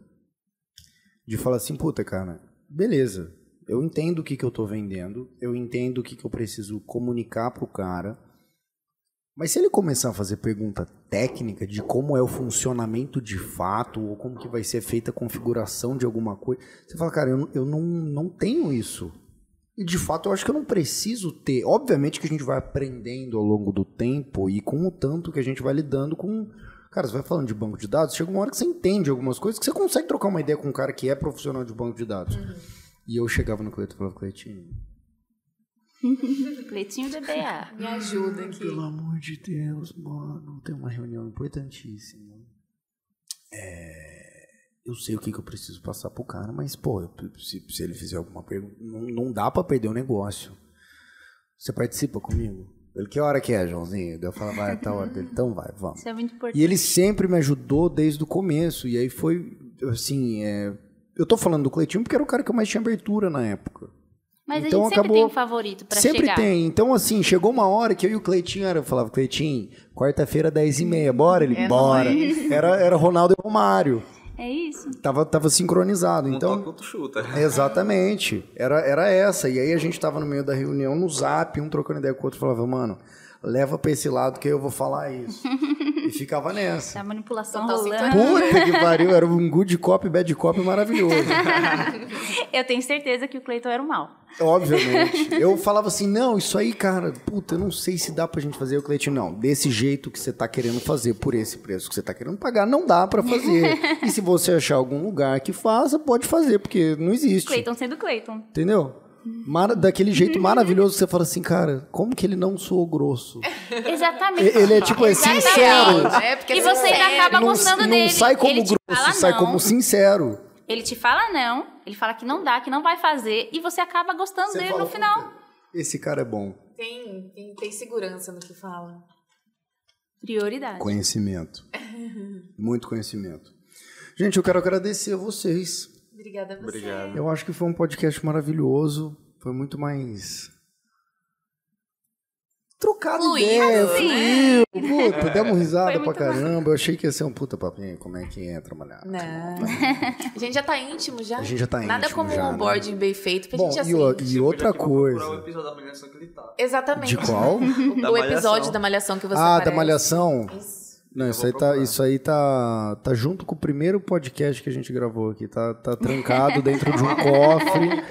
De falar assim, puta, cara, beleza, eu entendo o que, que eu tô vendendo, eu entendo o que, que eu preciso comunicar pro cara, mas se ele começar a fazer pergunta técnica de como é o funcionamento de fato, ou como que vai ser feita a configuração de alguma coisa, você fala, cara, eu, eu não, não tenho isso. E de fato eu acho que eu não preciso ter. Obviamente que a gente vai aprendendo ao longo do tempo e com o tanto que a gente vai lidando com. Cara, você vai falando de banco de dados, chega uma hora que você entende algumas coisas que você consegue trocar uma ideia com um cara que é profissional de banco de dados. E eu chegava no Cleiton e falava, Cleitinho, Cleitinho DBA. Me ajuda aqui. Pelo amor de Deus, mano, tem uma reunião importantíssima. É, eu sei o que, que eu preciso passar pro cara, mas, pô, se, se ele fizer alguma pergunta, não, não dá pra perder o negócio. Você participa comigo? Ele, que hora que é, Joãozinho? Eu falo, vai, tá hora dele. Então vai, vamos. Isso é muito importante. E ele sempre me ajudou desde o começo. E aí foi, assim, é... eu tô falando do Cleitinho porque era o cara que eu mais tinha abertura na época. Mas então a gente sempre acabou- tem um favorito pra Sempre chegar. tem. Então, assim, chegou uma hora que eu e o Cleitinho, era, eu falava, Cleitinho, quarta-feira, 10 e meia, bora? Ele, É bora. nóis. Era, era Ronaldo e Romário. É isso. Tava, tava sincronizado. Um Então, toca, outro chuta. Exatamente. Era, era essa. E aí a gente tava no meio da reunião, no zap, um trocando ideia com o outro, falava, mano, leva pra esse lado que eu vou falar isso. e ficava nessa. A manipulação Total rolando. Puta que pariu, era um good cop, bad cop maravilhoso. Eu tenho certeza que o Cleiton era o mal. Obviamente. Eu falava assim, não, isso aí, cara, puta, eu não sei se dá pra gente fazer. O Cleitinho, não, desse jeito que você tá querendo fazer, por esse preço que você tá querendo pagar, não dá pra fazer. e se você achar algum lugar que faça, pode fazer, porque não existe. Cleiton sendo Cleiton. Entendeu? Mara- daquele jeito maravilhoso que você fala assim, cara, como que ele não soou grosso? Exatamente. Ele é tipo, é sincero. É, E é você ainda sincero. acaba Não, gostando não dele. sai como Ele te grosso, fala sai não. como sincero. Ele te fala não, ele fala que não dá, que não vai fazer, e você acaba gostando Você dele no final. "Puta, Esse cara é bom. Tem, tem, tem segurança no que fala. Prioridade. Conhecimento. Muito conhecimento. Gente, eu quero agradecer a vocês. Obrigada a você. Obrigado. Eu acho que foi um podcast maravilhoso. Foi muito mais. Trocado Fluido, ideia, né? fluiu. Puta, demos risada pra caramba. Eu achei que ia ser um puta papinho. Como é que entra, mulher? Não. A gente já tá íntimo já. A gente já tá Nada íntimo como já, um né? onboarding bem feito, porque Bom, a gente já e, e outra Procurar o coisa. episódio da manhã que ele tá. Exatamente. De qual? O, Da o episódio Malhação. da Malhação que você Ah, da aparece. Malhação. Isso. Não, isso aí, tá, isso aí tá, tá junto com o primeiro podcast que a gente gravou aqui. Tá, tá trancado dentro de um cofre.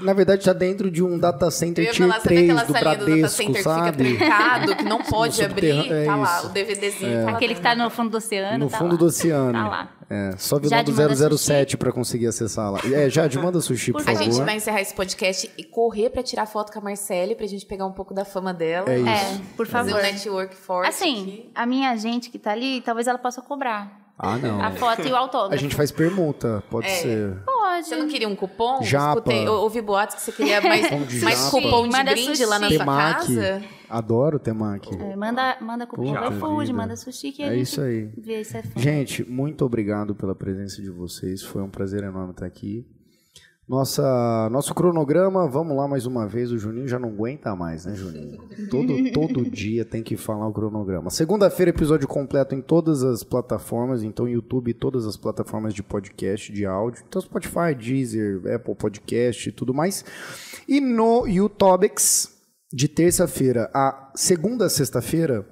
Na verdade, tá dentro de um data center Tier sabe 3 aquela do salinha do data Bradesco, center que sabe? fica trancado, que não pode abrir? subterrâneo, Tá é lá, o DVDzinho tá lá Aquele que tá no fundo do oceano. No tá fundo lá. do oceano. Tá lá. É, só vilão do 007 pra conseguir acessar lá. É, Jade, manda sushi, por, Por A favor. gente vai encerrar esse podcast e correr pra tirar foto com a Marcele, pra gente pegar um pouco da fama dela. É isso. É, por Fazer favor. um network forte Assim, aqui. a minha agente que tá ali, talvez ela possa cobrar Ah, não. a foto e o autógrafo. A gente faz permuta, pode É. ser. Pode. Você não queria um cupom? Japa. Escutei, eu ouvi boatos que você queria mais, mais cupom de Manda brinde lá na sushi. sua Temaki. casa. Adoro temaki. É, manda, manda cupom do iFood, manda sushi que a É gente isso aí. vê se é fã. Gente, muito obrigado pela presença de vocês. Foi um prazer enorme estar aqui. Nossa, nosso cronograma, vamos lá mais uma vez. O Juninho já não aguenta mais, né, Juninho? Todo, todo dia tem que falar o cronograma. Segunda-feira, episódio completo em todas as plataformas. Então, YouTube e todas as plataformas de podcast, de áudio. Então, Spotify, Deezer, Apple Podcast e tudo mais. E no YouTubex, de terça-feira a segunda a sexta-feira,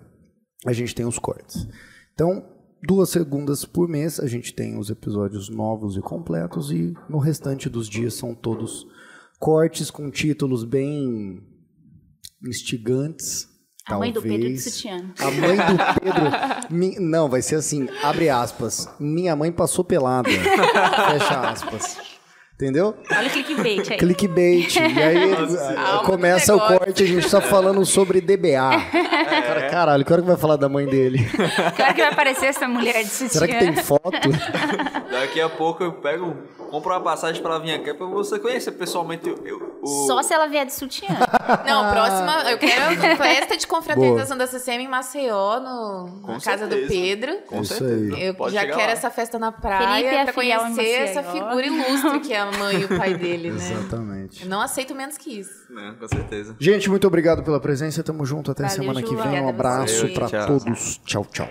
a gente tem os cortes. Então, duas segundas por mês a gente tem os episódios novos e completos e no restante dos dias são todos cortes com títulos bem instigantes. A mãe do Pedro de sutiã. A mãe do Pedro. mi- não, vai ser assim, abre aspas. Minha mãe passou pelada. Fecha aspas. Entendeu? Olha o clickbait aí. Clickbait. E aí alma do começa o corte, a gente tá falando sobre DBA. Cara, caralho, que hora que vai falar da mãe dele? Claro que vai aparecer essa mulher de sutiã. Será que tem foto? Daqui a pouco eu pego, compro uma passagem pra vir aqui pra você conhecer pessoalmente eu, eu- o. Só se ela vier de sutiã. Não, próxima, eu quero festa de confraternização Boa. da CCM em Maceió, no, Com na casa do certeza. Pedro. Com Isso certeza. Eu Pode já quero lá. essa festa na Felipe praia é pra conhecer essa figura ilustre que é a mãe e o pai dele, né? Exatamente. Eu não aceito menos que isso. Né, com certeza. Gente, muito obrigado pela presença. Tamo junto até Valeu, semana que Ju. vem. Um abraço Tchau. todos. Tchau, tchau.